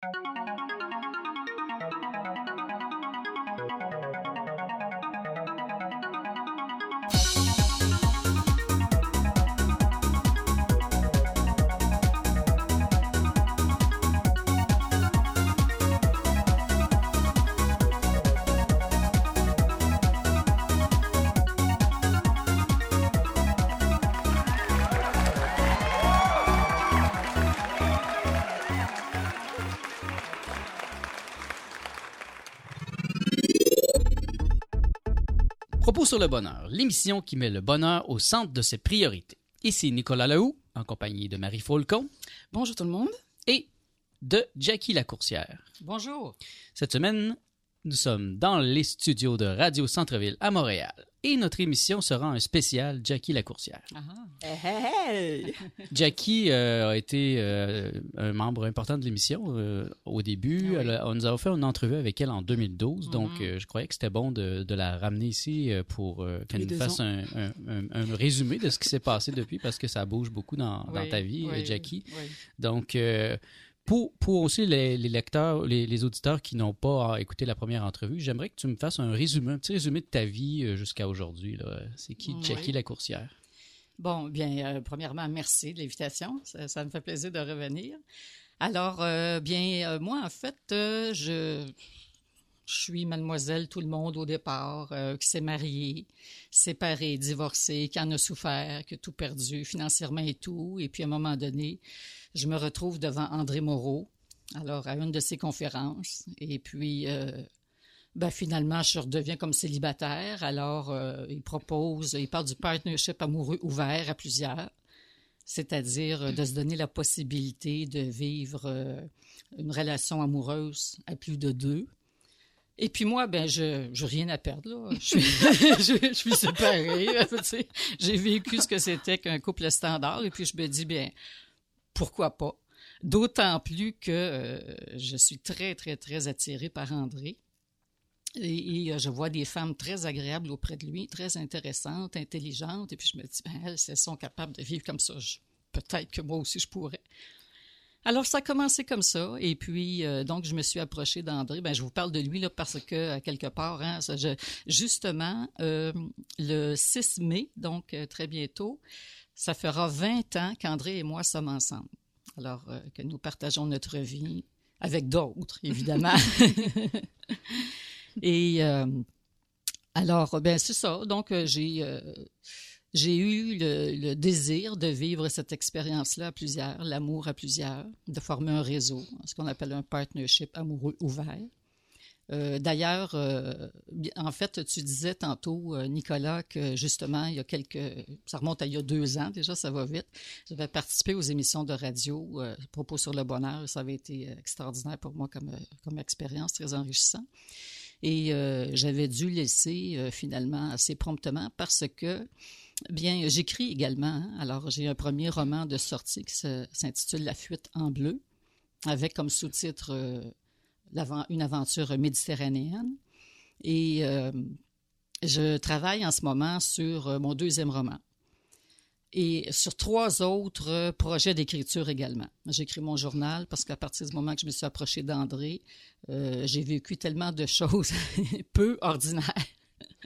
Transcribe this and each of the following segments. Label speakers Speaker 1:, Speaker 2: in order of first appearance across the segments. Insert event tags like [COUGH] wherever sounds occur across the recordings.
Speaker 1: Propos sur le bonheur, l'émission qui met le bonheur au centre de ses priorités. Ici Nicolas Lahoux, en compagnie de Marie Faulcon
Speaker 2: Bonjour tout le monde.
Speaker 1: et de Jackie Lacourcière.
Speaker 2: Bonjour.
Speaker 1: Cette semaine, nous sommes dans les studios de Radio Centre-Ville à Montréal et notre émission sera un spécial Jackie Lacourcière. [LAUGHS] Jackie euh, a été euh, un membre important de l'émission euh, au début.
Speaker 2: Ah oui.
Speaker 1: Elle a- on nous a fait une entrevue avec elle en 2012, donc
Speaker 2: Mhm.
Speaker 1: euh, je croyais que c'était bon de, de la ramener ici pour euh, qu'elle nous fasse un, un- un- un résumé de ce qui s'est passé depuis, parce que ça bouge beaucoup dans, [LAUGHS] ta vie,
Speaker 2: oui,
Speaker 1: Jackie.
Speaker 2: oui.
Speaker 1: Donc, euh, pour, pour aussi les, les lecteurs, les, les auditeurs qui n'ont pas écouté la première entrevue, j'aimerais que tu me fasses un résumé, un petit résumé de ta vie euh, jusqu'à aujourd'hui. C'est qui
Speaker 2: Oui.
Speaker 1: Jackie Lacourcière?
Speaker 2: Bon, bien, euh, premièrement, merci de l'invitation. Ça, ça me fait plaisir de revenir. Alors, euh, bien, euh, moi, en fait, je, je suis mademoiselle tout le monde au départ, euh, qui s'est mariée, séparée, divorcée, qui en a souffert, qui a tout perdu financièrement et tout. Et puis, à un moment donné, je me retrouve devant André Moreau, alors à une de ses conférences. Et puis, euh, ben, finalement, je redeviens comme célibataire. Alors, euh, il propose, il parle du partnership amoureux ouvert à plusieurs, c'est-à-dire euh, de se donner la possibilité de vivre une relation amoureuse à plus de deux. Et puis moi, ben, je n'ai rien à perdre. Là. Je, suis, [LAUGHS] je, suis séparée. J'ai vécu ce que c'était qu'un couple standard. Et puis je me dis, bien, pourquoi pas? D'autant plus que euh, je suis très, très, très attirée par André. Et, euh, je vois des femmes très agréables auprès de lui, très intéressantes, intelligentes. Et puis je me dis, ben, elles, elles sont capables de vivre comme ça, peut-être que moi aussi je pourrais. Alors, ça a commencé comme ça. Et puis, euh, donc, je me suis approchée d'André. Ben, je vous parle de lui là, parce que, quelque part, hein, justement, le 6 mai, donc très bientôt, ça fera 20 ans qu'André et moi sommes ensemble. Alors, euh, que nous partageons notre vie avec d'autres, évidemment. [LAUGHS] et euh, alors, ben c'est ça. Donc, euh, j'ai euh, j'ai eu le, le désir de vivre cette expérience-là à plusieurs, l'amour à plusieurs, de former un réseau, ce qu'on appelle un partnership amoureux ouvert. Euh, D'ailleurs, euh, en fait, tu disais tantôt, euh, Nicolas, que justement, il y a quelques, ça remonte à il y a deux ans déjà, ça va vite. J'avais participé aux émissions de radio, propos sur le bonheur, ça avait été extraordinaire pour moi comme, comme expérience, très enrichissant. Et j'avais dû laisser finalement assez promptement parce que, bien, j'écris également. hein. Alors, j'ai un premier roman de sortie qui s'intitule La fuite en bleu, avec comme sous-titre Une aventure méditerranéenne. Et euh, je travaille en ce moment sur euh, mon deuxième roman. Et sur trois autres euh, projets d'écriture également. J'écris mon journal parce qu'à partir du moment que je me suis approchée d'André, j'ai vécu tellement de choses [LAUGHS] peu ordinaires,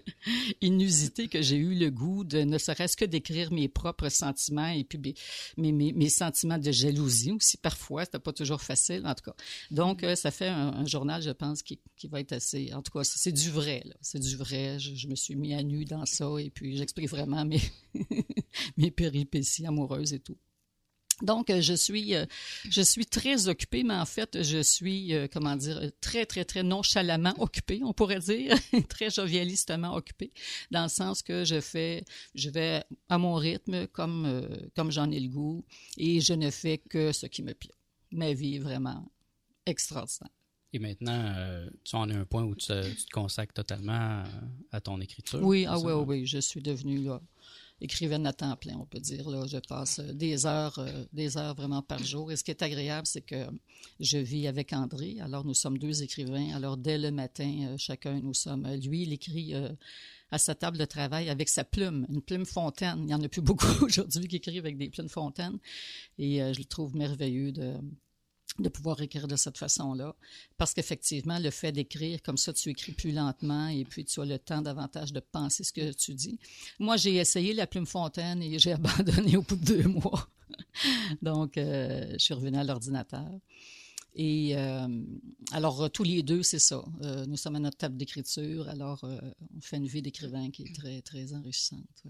Speaker 2: [LAUGHS] inusitées, que j'ai eu le goût de ne serait-ce que d'écrire mes propres sentiments et puis mes, mes, sentiments de jalousie aussi. Parfois, c'était pas toujours facile, en tout cas. Donc, euh, ça fait un, un journal, je pense, qui, qui va être assez... En tout cas, c'est du vrai, là. C'est du vrai. Je, je me suis mis à nu dans ça et puis j'explique vraiment mes, [LAUGHS] mes péripéties amoureuses et tout. Donc, euh, je suis, euh, je suis très occupée, mais en fait, je suis, euh, comment dire, très, très, très nonchalamment occupée, on pourrait dire, [LAUGHS] très jovialistement occupée, dans le sens que je fais, je vais à mon rythme, comme, comme j'en ai le goût, et je ne fais que ce qui me plaît. Ma vie est vraiment extraordinaire.
Speaker 1: Et maintenant, euh, tu en es un point où tu te, tu te consacres totalement à, ton écriture.
Speaker 2: Oui, ah
Speaker 1: ça?
Speaker 2: oui, oui, je suis devenue là, écrivaine à temps plein, on peut dire. Je passe euh, des heures, euh, des heures vraiment par jour. Et ce qui est agréable, c'est que je vis avec André. Alors, nous sommes deux écrivains. Alors, dès le matin, euh, chacun, nous sommes. Lui, il écrit à sa table de travail avec sa plume, une plume fontaine. Il n'y en a plus beaucoup [LAUGHS] aujourd'hui qui écrivent avec des plumes fontaines. Et je le trouve merveilleux de de pouvoir écrire de cette façon-là. Parce qu'effectivement, le fait d'écrire comme ça, tu écris plus lentement et puis tu as le temps davantage de penser ce que tu dis. Moi, j'ai essayé la plume fontaine et j'ai [LAUGHS] abandonné au bout de deux mois. [LAUGHS] Donc, euh, je suis revenue à l'ordinateur. Et euh, alors, tous les deux, c'est ça. Euh, nous sommes à notre table d'écriture, alors on fait une vie d'écrivain qui est très, très enrichissante.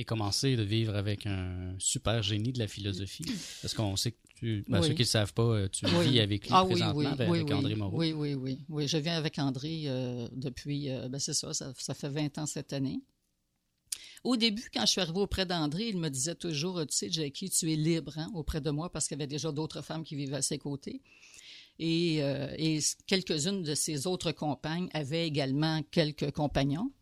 Speaker 1: Et commencer de vivre avec un super génie de la philosophie. Parce qu'on sait que tu, ben, ceux qui ne savent pas, euh, tu vis avec lui ah présentement, ben, avec André Moreau.
Speaker 2: Oui, oui, oui. Oui, je viens avec André euh, depuis, euh, ben c'est ça, ça, ça, fait 20 ans cette année. Au début, quand je suis arrivée auprès d'André, il me disait toujours, tu sais, Jackie, tu es libre hein, auprès de moi parce qu'il y avait déjà d'autres femmes qui vivaient à ses côtés. Et, et quelques-unes de ses autres compagnes avaient également quelques compagnons.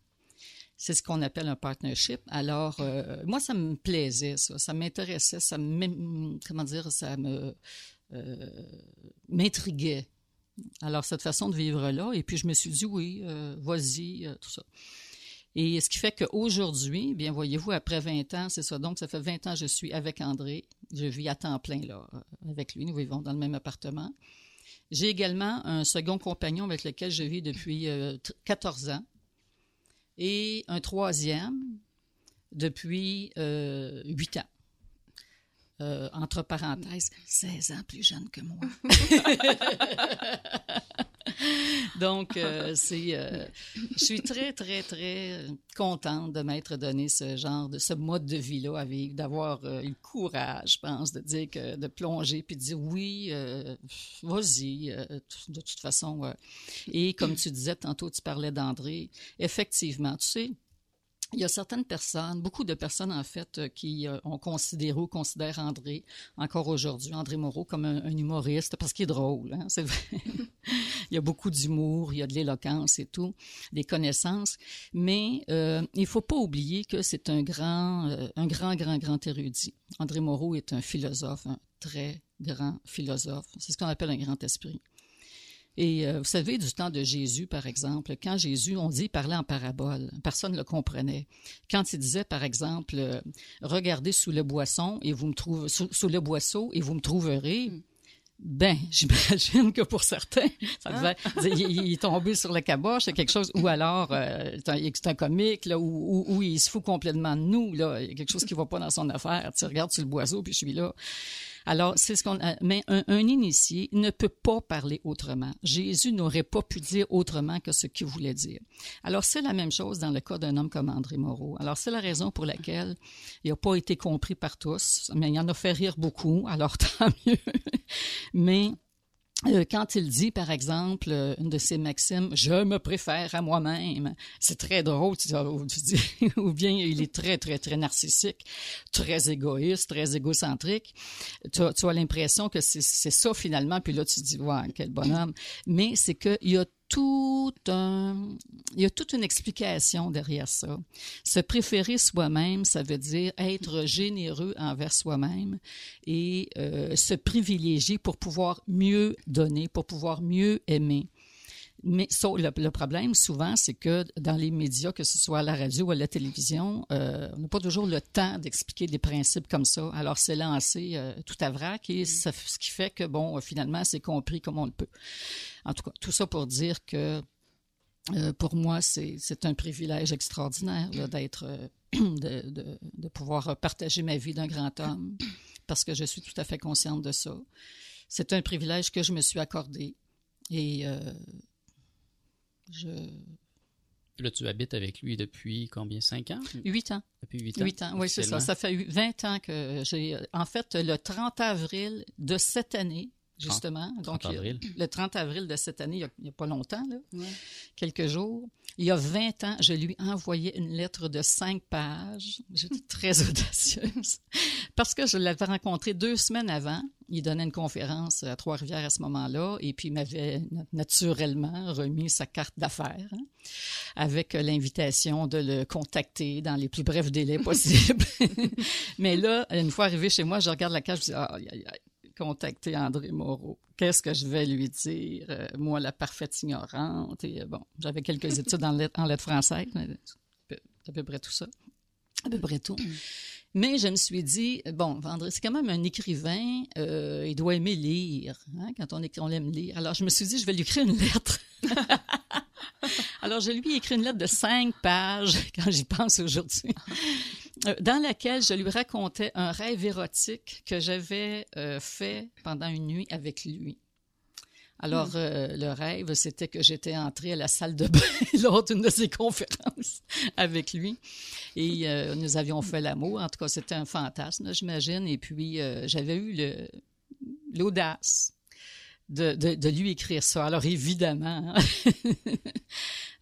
Speaker 2: C'est ce qu'on appelle un partnership. Alors, euh, moi, ça me plaisait, ça. Ça m'intéressait, ça me, comment dire, ça euh, m'intriguait. Alors, cette façon de vivre-là. Et puis, je me suis dit, oui, euh, vas-y, tout ça. Et ce qui fait qu'aujourd'hui, bien, voyez-vous, après 20 ans, c'est ça. Donc, ça fait 20 ans que je suis avec André. Je vis à temps plein, là, avec lui. Nous vivons dans le même appartement. J'ai également un second compagnon avec lequel je vis depuis 14 ans et un troisième depuis euh, huit ans. Euh, entre parenthèses, 16 ans plus jeune que moi. [LAUGHS] [LAUGHS] Donc, euh, c'est, je suis très, très, très contente de m'être donné ce genre de, ce mode de vie-là à vivre, d'avoir eu le courage, je pense, de dire que, de plonger puis de dire oui, vas-y, de toute façon. Et comme tu disais tantôt, tu parlais d'André, effectivement, tu sais, il y a certaines personnes, beaucoup de personnes en fait, euh, qui euh, ont considéré ou considèrent André, encore aujourd'hui, André Moreau, comme un, humoriste, parce qu'il est drôle, hein, c'est vrai. [LAUGHS] il y a beaucoup d'humour, il y a de l'éloquence et tout, des connaissances, mais euh, il faut pas oublier que c'est un grand, euh, un grand, grand, grand érudit. André Moreau est un philosophe, un très grand philosophe. C'est ce qu'on appelle un grand esprit. Et euh, vous savez, du temps de Jésus, par exemple, quand Jésus, on dit, parlait en parabole, personne ne le comprenait. Quand il disait, par exemple, euh, regardez sous le boisson et vous me trouvez sous, le boisseau et vous me trouverez. Hmm. Ben, [LAUGHS] j'imagine que pour certains, ça devait, ah. il, est tombé sur le caboche, c'est quelque chose, ou alors euh, c'est un comique là, où, il se fout complètement de nous là, il y a quelque chose qui va pas dans son affaire. Tu regardes sur le boisseau puis je suis là. Alors, c'est ce qu'on. Mais un, initié ne peut pas parler autrement. Jésus n'aurait pas pu dire autrement que ce qu'il voulait dire. Alors, c'est la même chose dans le cas d'un homme comme André Moreau. Alors, c'est la raison pour laquelle il n'a pas été compris par tous, mais il en a fait rire beaucoup. Alors, [LAUGHS] tant mieux. mais quand il dit, par exemple, euh, une de ses maximes, je me préfère à moi-même, c'est très drôle, tu dis, [LAUGHS] ou bien il est très, très, très narcissique, très égoïste, très égocentrique. Tu as, l'impression que c'est ça finalement, puis là tu dis, ouais, quel bonhomme. Mais c'est qu'il a tout un, il y a toute une explication derrière ça. Se préférer soi-même, ça veut dire être [LAUGHS] généreux envers soi-même et euh, se privilégier pour pouvoir mieux donner, pour pouvoir mieux aimer. Mais so, le, problème, souvent, c'est que dans les médias, que ce soit à la radio ou à la télévision, euh, on n'a pas toujours le temps d'expliquer des principes comme ça. Alors, c'est lancé euh, tout à vrac et ça, ce qui fait que, bon, finalement, c'est compris comme on le peut. En tout cas, tout ça pour dire que euh, pour moi, c'est un privilège extraordinaire d'être, [CLEARS THROAT] de, de, de, pouvoir partager ma vie d'un grand homme, parce que je suis tout à fait consciente de ça. C'est un privilège que je me suis accordé. Et je...
Speaker 1: Là, tu habites avec lui depuis combien? Cinq ans?
Speaker 2: Huit ans.
Speaker 1: Depuis huit ans?
Speaker 2: Huit ans, oui, c'est ça. Ça fait 20 ans que j'ai... En fait, le 30 avril de cette année, justement. Donc, le 30 avril de cette année, il n'y a, pas longtemps, là, quelques jours. Il y a 20 ans, je lui ai envoyé une lettre de cinq pages. J'étais très [LAUGHS] audacieuse parce que je l'avais rencontré deux semaines avant. Il donnait une conférence à Trois-Rivières à ce moment-là et puis il m'avait naturellement remis sa carte d'affaires hein, avec l'invitation de le contacter dans les plus brefs délais possibles. [LAUGHS] Mais là, une fois arrivé chez moi, je regarde la carte, je dis, ah, aïe, aïe contacter André Moreau. Qu'est-ce que je vais lui dire? Euh, moi, la parfaite ignorante. Et, euh, bon, j'avais quelques études en lettres, en lettres françaises, à peu près tout ça. À peu près tout. Mais je me suis dit, bon, André, c'est quand même un écrivain, euh, il doit aimer lire, hein, quand on, on aime lire. Alors, je me suis dit, je vais lui écrire une lettre. [LAUGHS] Alors, je lui ai écrit une lettre de cinq pages, [LAUGHS] quand j'y pense aujourd'hui, euh, dans laquelle je lui racontais un rêve érotique que j'avais euh, fait pendant une nuit avec lui. Alors, euh, le rêve, c'était que j'étais entrée à la salle de [LAUGHS] bain lors d'une de ses conférences avec lui. Et euh, nous avions fait l'amour. En tout cas, c'était un fantasme, j'imagine. Et puis, euh, j'avais eu le- l'audace de, de- de lui écrire ça. Alors, évidemment, hein,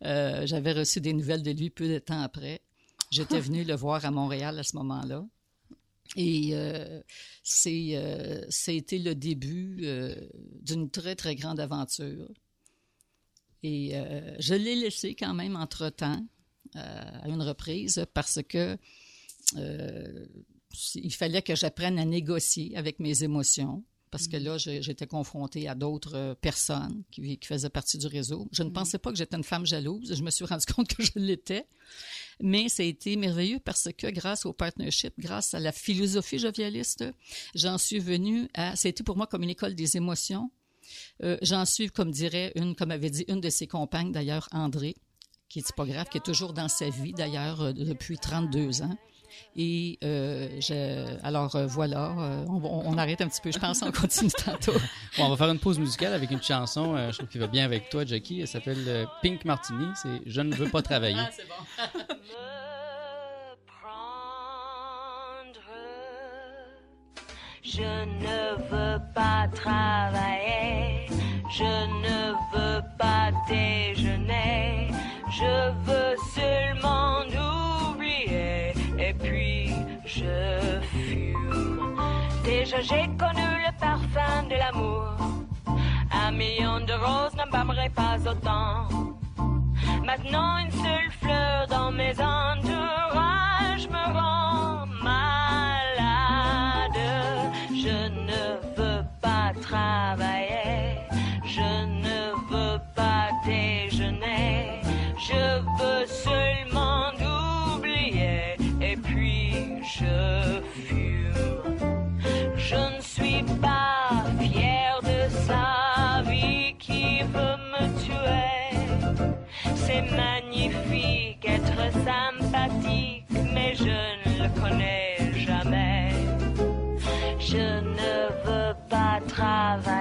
Speaker 2: [LAUGHS] j'avais reçu des nouvelles de lui peu de temps après. J'étais venue le voir à Montréal à ce moment-là. Et euh, c'est, euh, a été le début euh, d'une très, très grande aventure. Et euh, je l'ai laissé quand même entre-temps, euh, à une reprise, parce que euh, il fallait que j'apprenne à négocier avec mes émotions. Parce que là, j'ai- j'étais confrontée à d'autres euh, personnes qui, qui faisaient partie du réseau. Je ne pensais pas que j'étais une femme jalouse. Je me suis rendu [LAUGHS] compte que je l'étais. Mais ça a été merveilleux parce que grâce au partnership, grâce à la philosophie jovialiste, j'en suis venue à... Ça a été pour moi comme une école des émotions. Euh, j'en suis, comme dirait une, comme avait dit une de ses compagnes, d'ailleurs, André, qui est typographe, qui est toujours dans sa vie, d'ailleurs, euh, depuis 32 ans. Et euh, je, alors euh, voilà, euh, on, on arrête un petit peu, je pense, on continue tantôt. [LAUGHS]
Speaker 1: Bon, on va faire une pause musicale avec une chanson, euh, je trouve qu'il va bien avec toi, Jackie. Elle s'appelle euh, Pink Martini. C'est Je ne veux pas travailler.
Speaker 2: c'est bon. [LAUGHS]
Speaker 3: me prendre. Je ne veux pas travailler, je ne veux pas déjeuner, je veux seulement puis je fume. Déjà j'ai connu le parfum de l'amour, un million de roses n'embâmerait pas autant. Maintenant une seule fleur dans mes entourages pas fière de sa vie qui veut me tuer. C'est magnifique être sympathique, mais je ne le connais jamais. Je ne veux pas travailler,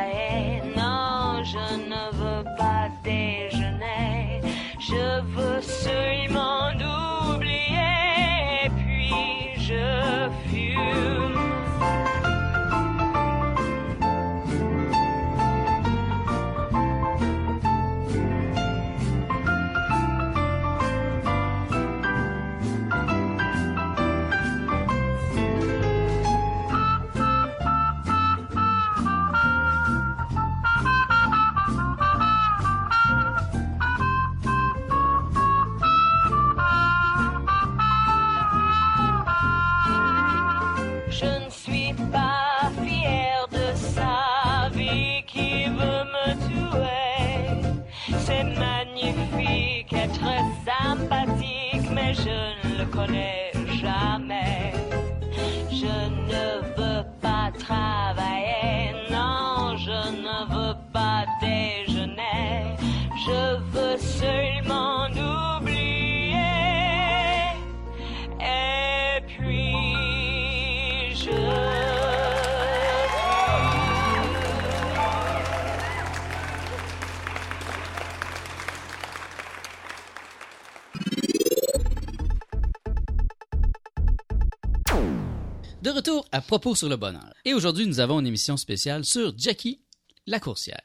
Speaker 1: à propos sur le bonheur. Et aujourd'hui, nous avons une émission spéciale sur Jackie, la coursière.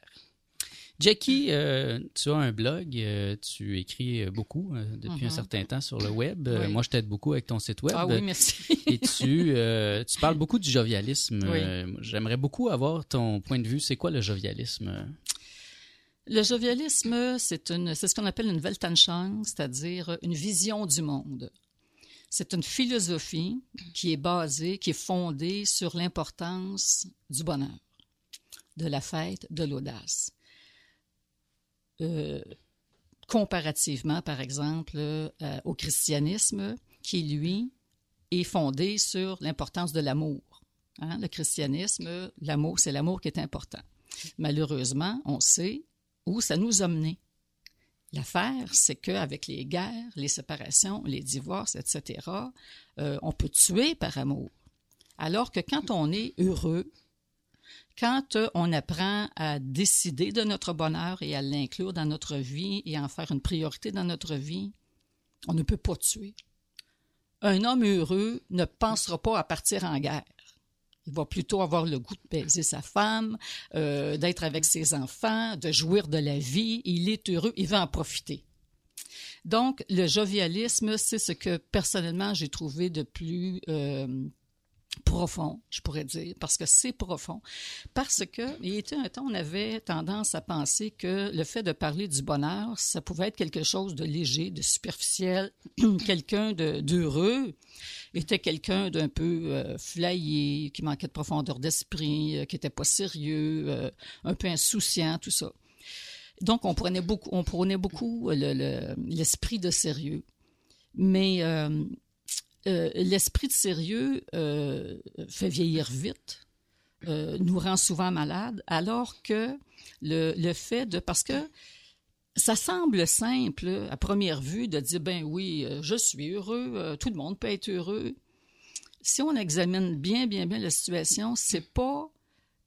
Speaker 1: Jackie, euh, tu as un blog, euh, tu écris euh, beaucoup euh, depuis un
Speaker 2: Mhm.
Speaker 1: certain temps sur le web.
Speaker 2: Oui.
Speaker 1: Moi, je t'aide beaucoup avec ton site web.
Speaker 2: Ah oui, merci.
Speaker 1: Et tu, tu parles beaucoup du jovialisme.
Speaker 2: Oui.
Speaker 1: J'aimerais beaucoup avoir ton point de vue. C'est quoi le jovialisme?
Speaker 2: Le jovialisme, c'est ce qu'on appelle une Weltanschauung, c'est-à-dire une vision du monde. C'est une philosophie qui est basée, qui est fondée sur l'importance du bonheur, de la fête, de l'audace. Euh, comparativement, par exemple, euh, au christianisme, qui, lui, est fondé sur l'importance de l'amour. Hein, Le christianisme, l'amour, c'est l'amour qui est important. Malheureusement, on sait où ça nous a menés. L'affaire, c'est qu'avec les guerres, les séparations, les divorces, etc., euh, on peut tuer par amour. Alors que quand on est heureux, quand euh, on apprend à décider de notre bonheur et à l'inclure dans notre vie et à en faire une priorité dans notre vie, on ne peut pas tuer. Un homme heureux ne pensera pas à partir en guerre. Il va plutôt avoir le goût de baiser sa femme, euh, d'être avec ses enfants, de jouir de la vie. Il est heureux, il va en profiter. Donc, le jovialisme, c'est ce que personnellement j'ai trouvé de plus euh, profond, je pourrais dire, parce que c'est profond. Parce que, il était un temps, on avait tendance à penser que le fait de parler du bonheur, ça pouvait être quelque chose de léger, de superficiel, [CLEARS THROAT] quelqu'un d'heureux était quelqu'un d'un peu euh, qui manquait de profondeur d'esprit, euh, qui était pas sérieux, euh, un peu insouciant, tout ça. Donc, on prenait beaucoup, on prenait beaucoup le- le- l'esprit de sérieux. Mais euh, euh, l'esprit de sérieux euh, fait vieillir vite, euh, nous rend souvent malades, alors que le, le fait de... Parce que ça semble simple à première vue de dire, ben oui, je suis heureux, tout le monde peut être heureux. Si on examine bien, bien, bien la situation, c'est pas...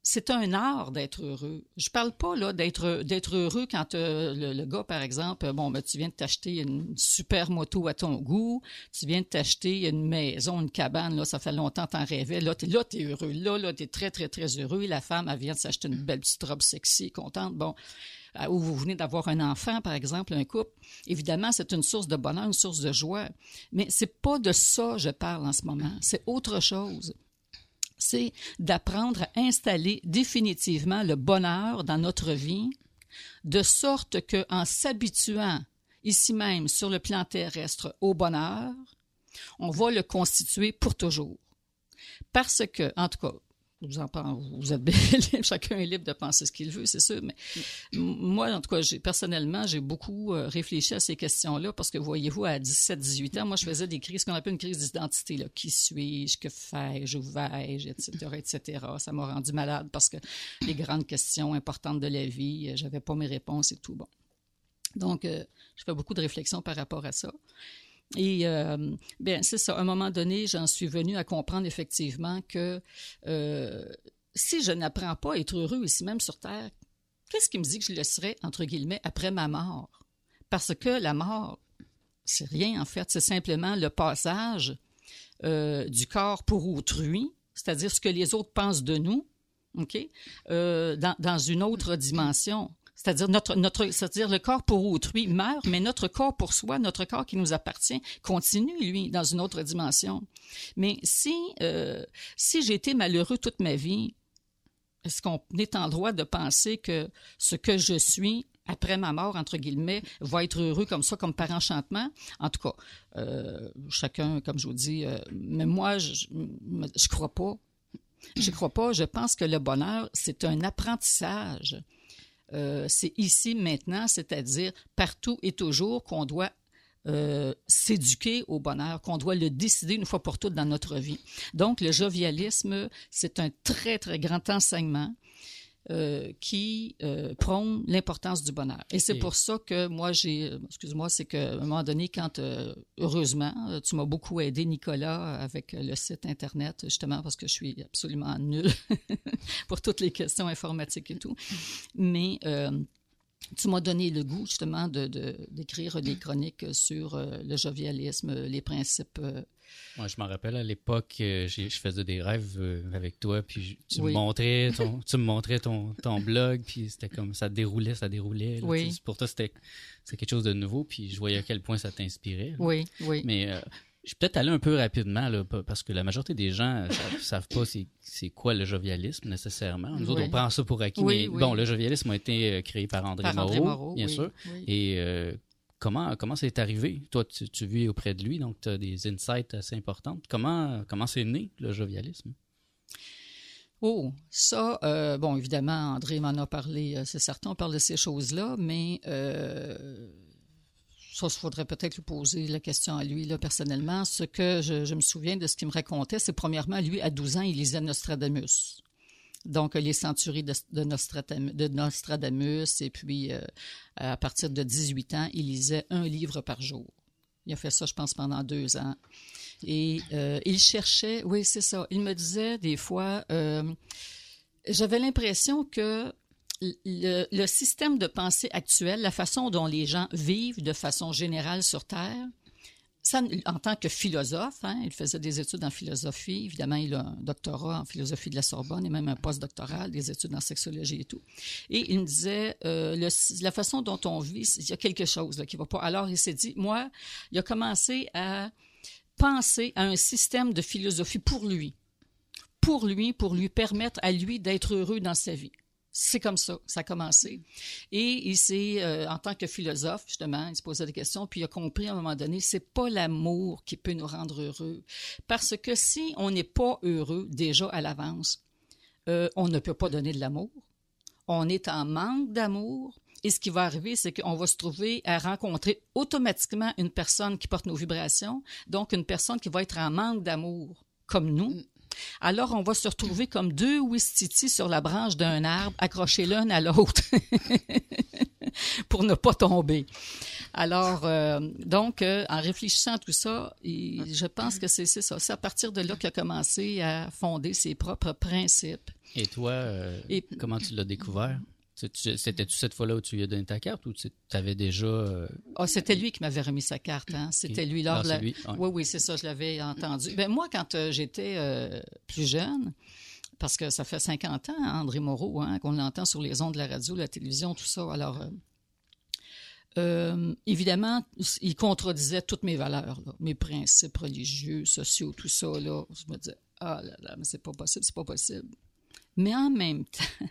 Speaker 2: C'est un art d'être heureux. Je parle pas là d'être heureux quand euh, le, gars, par exemple, bon, ben, tu viens de t'acheter une super moto à ton goût, tu viens de t'acheter une maison, une cabane, là, ça fait longtemps que t'en rêvais, là, t'es là, t'es heureux, là, là, t'es très, très, très heureux. La femme, vient de s'acheter une belle petite robe sexy, contente. Bon, euh, ou vous venez d'avoir un enfant, par exemple, un couple, évidemment, c'est une source de bonheur, une source de joie. Mais c'est pas de ça que je parle en ce moment. C'est autre chose. C'est d'apprendre à installer définitivement le bonheur dans notre vie, de sorte que, en s'habituant ici même sur le plan terrestre au bonheur, on va le constituer pour toujours. Parce que, en tout cas, vous en pen- vous êtes [LAUGHS] chacun est libre de penser ce qu'il veut, c'est sûr, mais moi, en tout cas, personnellement, j'ai beaucoup euh, réfléchi à ces questions-là parce que, voyez-vous, à 17, 18 ans, moi, je faisais des crises, ce qu'on appelle une crise d'identité, là. Qui suis-je? Que fais-je? Où vais-je? Etc., etc. Ça m'a rendu malade parce que les grandes questions importantes de la vie, euh, j'avais pas mes réponses et tout. Donc, euh, je fais beaucoup de réflexions par rapport à ça. Et euh, bien, c'est ça. À un moment donné, j'en suis venue à comprendre effectivement que euh, si je n'apprends pas à être heureux ici même sur Terre, qu'est-ce qui me dit que je le serai, entre guillemets, après ma mort? Parce que la mort, c'est rien en fait, c'est simplement le passage euh, du corps pour autrui, c'est-à-dire ce que les autres pensent de nous, OK, dans une autre dimension. C'est-à-dire notre, notre, c'est-à-dire le corps pour autrui meurt, mais notre corps pour soi, notre corps qui nous appartient, continue lui dans une autre dimension. Mais si euh, si j'ai été malheureux toute ma vie, est-ce qu'on est en droit de penser que ce que je suis après ma mort, entre guillemets, va être heureux comme ça, comme par enchantement? En tout cas, euh, chacun, comme je vous dis, euh, mais moi, je, je crois pas. Je crois pas. Je pense que le bonheur, c'est un apprentissage. Euh, c'est ici, maintenant, c'est-à-dire partout et toujours qu'on doit euh, s'éduquer au bonheur, qu'on doit le décider une fois pour toutes dans notre vie. Donc, le jovialisme, c'est un très, très grand enseignement euh, qui euh, prône l'importance du bonheur. Et c'est
Speaker 1: Et-
Speaker 2: pour ça que moi, j'ai, euh, excuse-moi, c'est qu'à un moment donné, quand, euh, heureusement, tu m'as beaucoup aidé, Nicolas, avec le site Internet, justement, parce que je suis absolument nulle [LAUGHS] pour toutes les questions informatiques et tout. Mais tu m'as donné le goût, justement, de, de- d'écrire des chroniques sur euh, le jovialisme, les principes. euh,
Speaker 1: Moi, je m'en rappelle à l'époque, euh, je faisais des rêves euh, avec toi, puis je- tu
Speaker 2: Oui.
Speaker 1: me montrais [LAUGHS] ton, tu me montrais ton, ton blog, puis c'était comme ça déroulait, ça déroulait. là,
Speaker 2: Oui.
Speaker 1: tu sais, Pour toi, c'était quelque chose de nouveau, puis je voyais à quel point ça t'inspirait.
Speaker 2: oui, oui.
Speaker 1: Mais euh, je vais peut-être aller un peu rapidement, là, pa- parce que la majorité des gens euh, savent, pas c'est, quoi le jovialisme nécessairement. Nous autres,
Speaker 2: Oui.
Speaker 1: on prend ça pour acquis,
Speaker 2: Oui,
Speaker 1: mais
Speaker 2: oui.
Speaker 1: bon, le jovialisme a été créé par André,
Speaker 2: Par
Speaker 1: Moreau,
Speaker 2: André Moreau,
Speaker 1: bien sûr. Et euh, comment comment c'est arrivé? Toi, tu, vis auprès de lui, donc tu as des insights assez importants. Comment comment c'est né le jovialisme?
Speaker 2: Oh, ça, euh, bon, évidemment, André m'en a parlé, euh, c'est certain, on parle de ces choses-là, mais euh, ça, il faudrait peut-être lui poser la question à lui, là, personnellement. Ce que je, je me souviens de ce qu'il me racontait, c'est premièrement, lui, à 12 ans, il lisait Nostradamus. Donc, les centuries de, Nostradamus, et puis euh, à partir de 18 ans, il lisait un livre par jour. Il a fait ça, je pense, pendant deux ans. Et euh, il cherchait, oui, c'est ça. Il me disait des fois, euh, j'avais l'impression que le système de pensée actuel, la façon dont les gens vivent de façon générale sur Terre, ça, en tant que philosophe, hein, il faisait des études en philosophie. Évidemment, il a un doctorat en philosophie de la Sorbonne et même un post-doctoral, des études en sexologie et tout. Et il me disait, euh, la façon dont on vit, il y a quelque chose là, qui va pas. Alors, il s'est dit, moi, il a commencé à penser à un système de philosophie pour lui, pour lui, pour lui permettre à lui d'être heureux dans sa vie. C'est comme ça, ça a commencé. Et il s'est, euh, en tant que philosophe, justement, il se posait des questions, puis il a compris à un moment donné, c'est pas l'amour qui peut nous rendre heureux. Parce que si on n'est pas heureux déjà à l'avance, euh, on ne peut pas donner de l'amour. On est en manque d'amour. Et ce qui va arriver, c'est qu'on va se trouver à rencontrer automatiquement une personne qui porte nos vibrations, donc une personne qui va être en manque d'amour, comme nous. Alors, on va se retrouver comme deux ouistiti sur la branche d'un arbre, accrochés l'un à l'autre, [LAUGHS] pour ne pas tomber. Alors, euh, donc, euh, en réfléchissant à tout ça, je pense que c'est c'est ça. C'est à partir de là qu'il a commencé à fonder ses propres principes.
Speaker 1: Et toi, euh,
Speaker 2: Et-
Speaker 1: comment tu l'as découvert? Tu- tu- C'était-tu cette fois-là où tu lui as donné ta carte ou tu avais déjà... euh,
Speaker 2: Ah, c'était lui qui m'avait remis sa carte. Hein? C'était lui lors
Speaker 1: Ah,
Speaker 2: la...
Speaker 1: lui, ouais.
Speaker 2: Oui, oui, c'est ça, je l'avais entendu. Ben, moi, quand euh, j'étais euh, plus jeune, parce que ça fait 50 ans, hein, André Moreau, hein, qu'on l'entend sur les ondes de la radio, la télévision, tout ça. Alors, euh, évidemment, il contredisait toutes mes valeurs, là, mes principes religieux, sociaux, tout ça. Là. Je me disais, ah là là, mais c'est pas possible, c'est pas possible. Mais en même [LAUGHS] temps,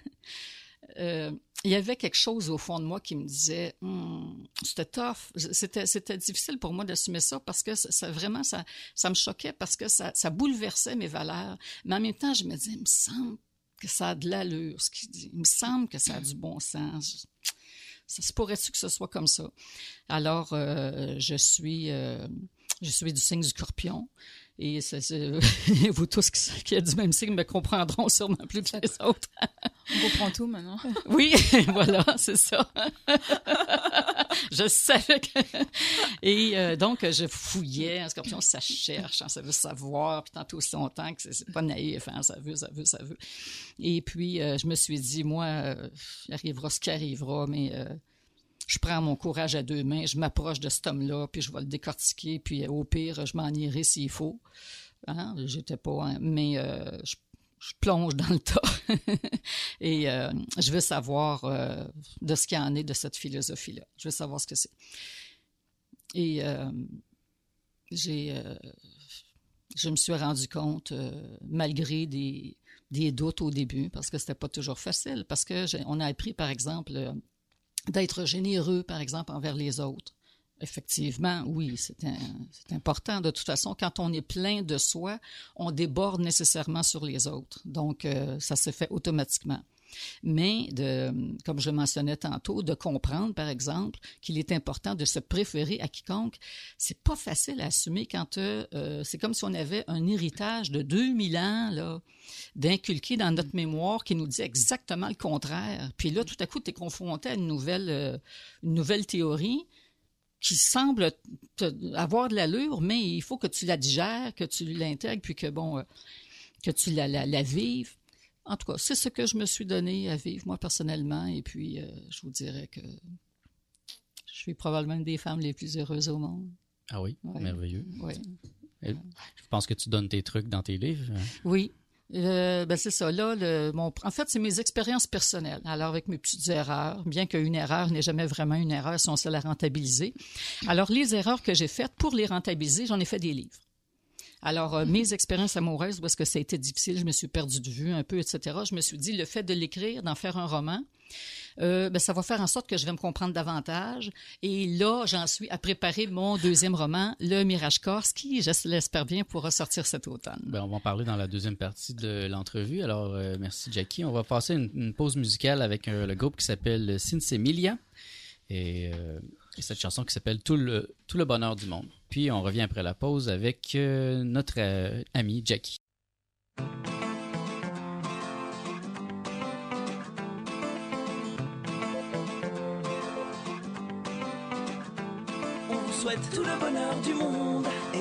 Speaker 2: euh, il y avait quelque chose au fond de moi qui me disait, Hmm, c'était tough, c'était, c'était difficile pour moi d'assumer ça parce que ça, ça- vraiment, ça, ça me choquait parce que ça, ça bouleversait mes valeurs. Mais en même temps, je me disais, il me semble que ça a de l'allure, ce qu'il dit. Il me semble que ça a du bon sens. Ça se pourrait-tu que ce soit comme ça? Alors, euh, je suis, euh, je suis du signe du scorpion. Et [LAUGHS] vous tous qui, qui êtes du même signe me comprendront sûrement plus que les autres.
Speaker 4: On comprend tout maintenant. [LAUGHS]
Speaker 2: Oui, [LAUGHS] voilà, c'est ça. je savais que... Et euh, donc, je fouillais. Un scorpion, ça cherche, hein, ça veut savoir. Puis tant aussi longtemps que c'est- pas naïf, hein, ça veut, ça veut, ça veut. Et puis, euh, je me suis dit, moi, euh, il arrivera ce qui arrivera, mais euh, je prends mon courage à deux mains, je m'approche de cet homme-là, puis je vais le décortiquer, puis euh, au pire, je m'en irai s'il faut. Hein, J'étais pas... mais euh, je plonge dans le tas [LAUGHS] et euh, je veux savoir de ce qu'il en est de cette philosophie-là. Je veux savoir ce que c'est. Et j'ai, je me suis rendu compte, malgré des, doutes au début, parce que c'était pas toujours facile, parce que a appris, par exemple, d'être généreux, par exemple, envers les autres. Effectivement, oui, c'est important. De toute façon, quand on est plein de soi, on déborde nécessairement sur les autres. Donc, euh, ça se fait automatiquement. Mais, comme je mentionnais tantôt, de comprendre, par exemple, qu'il est important de se préférer à quiconque, c'est pas facile à assumer quand euh, euh, c'est comme si on avait un héritage de 2000 ans là, d'inculquer dans notre mémoire qui nous dit exactement le contraire. Puis là, tout à coup, tu es confronté à une nouvelle, euh, une nouvelle théorie qui semble avoir de l'allure, mais il faut que tu la digères, que tu l'intègres, puis que bon, que tu la vives. En tout cas, c'est ce que je me suis donné à vivre, moi, personnellement. Et puis, euh, je vous dirais que je suis probablement une des femmes les plus heureuses au monde.
Speaker 1: Ah oui,
Speaker 2: Ouais.
Speaker 1: merveilleux.
Speaker 2: Oui.
Speaker 1: Je pense que tu donnes tes trucs dans tes livres. hein?
Speaker 2: Oui. Euh, ben c'est ça. Là, le, mon, en fait, c'est mes expériences personnelles. Alors, avec mes petites erreurs, bien qu'une erreur n'est jamais vraiment une erreur si on sait la rentabiliser. Alors, les erreurs que j'ai faites, pour les rentabiliser, j'en ai fait des livres. Alors, euh, mes expériences amoureuses, est-ce que ça a été difficile, je me suis perdue de vue un peu, etc. Je me suis dit, le fait de l'écrire, d'en faire un roman, euh, ben, ça va faire en sorte que je vais me comprendre davantage. Et là, j'en suis à préparer mon deuxième roman, Le Mirage Corse, qui, je bien, pourra sortir cet automne.
Speaker 1: Ben, on va en parler dans la deuxième partie de l'entrevue. Alors, euh, merci Jackie. On va passer une, pause musicale avec le groupe qui s'appelle Sinsemilia. Et Et cette chanson qui s'appelle tout le, tout le bonheur du monde. Puis on revient après la pause avec euh, notre euh, ami Jackie.
Speaker 5: On souhaite tout le bonheur du monde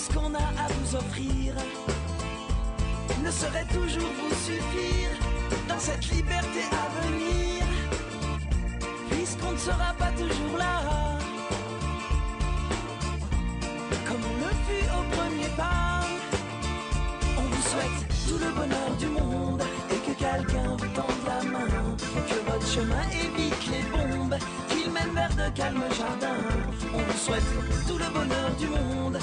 Speaker 5: Ce qu'on a à vous offrir ne saurait toujours vous suffire dans cette liberté à venir, puisqu'on ne sera pas toujours là. Comme on le fut au premier pas, on vous souhaite tout le bonheur du monde et que quelqu'un vous tende la main. Que votre chemin évite les bombes, qu'il mène vers de calmes jardins. On vous souhaite tout le bonheur du monde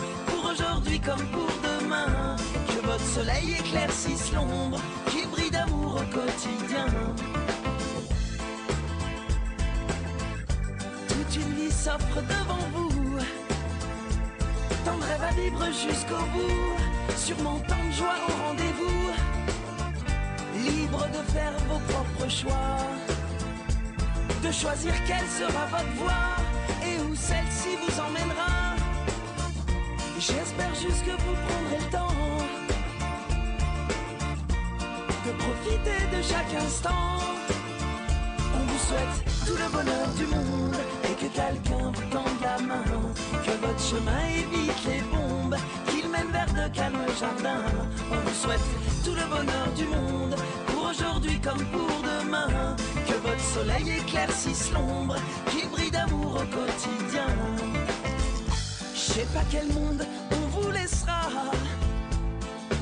Speaker 5: aujourd'hui comme pour demain. Que votre soleil éclaircisse l'ombre, qu'il brille d'amour au quotidien. Toute une vie s'offre devant vous. Tant de rêves à vivre jusqu'au bout. Sûrement tant de joie au rendez-vous. Libre de faire vos propres choix. De choisir quelle sera votre voie et où celle-ci vous emmènera. J'espère juste que vous prendrez le temps de profiter de chaque instant. On vous souhaite tout le bonheur du monde et que quelqu'un vous tende la main. Que votre chemin évite les bombes, qu'il mène vers de calmes jardins. On vous souhaite tout le bonheur du monde pour aujourd'hui comme pour demain. Que votre soleil éclaircisse l'ombre, qu'il brille d'amour au quotidien. Je sais pas quel monde on vous laissera.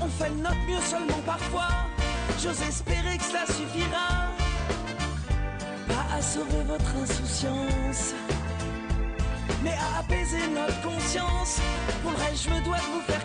Speaker 5: On fait notre mieux seulement parfois. J'ose espérer que cela suffira. Pas à sauver votre insouciance, mais à apaiser notre conscience. Pour le reste, je me dois de vous faire.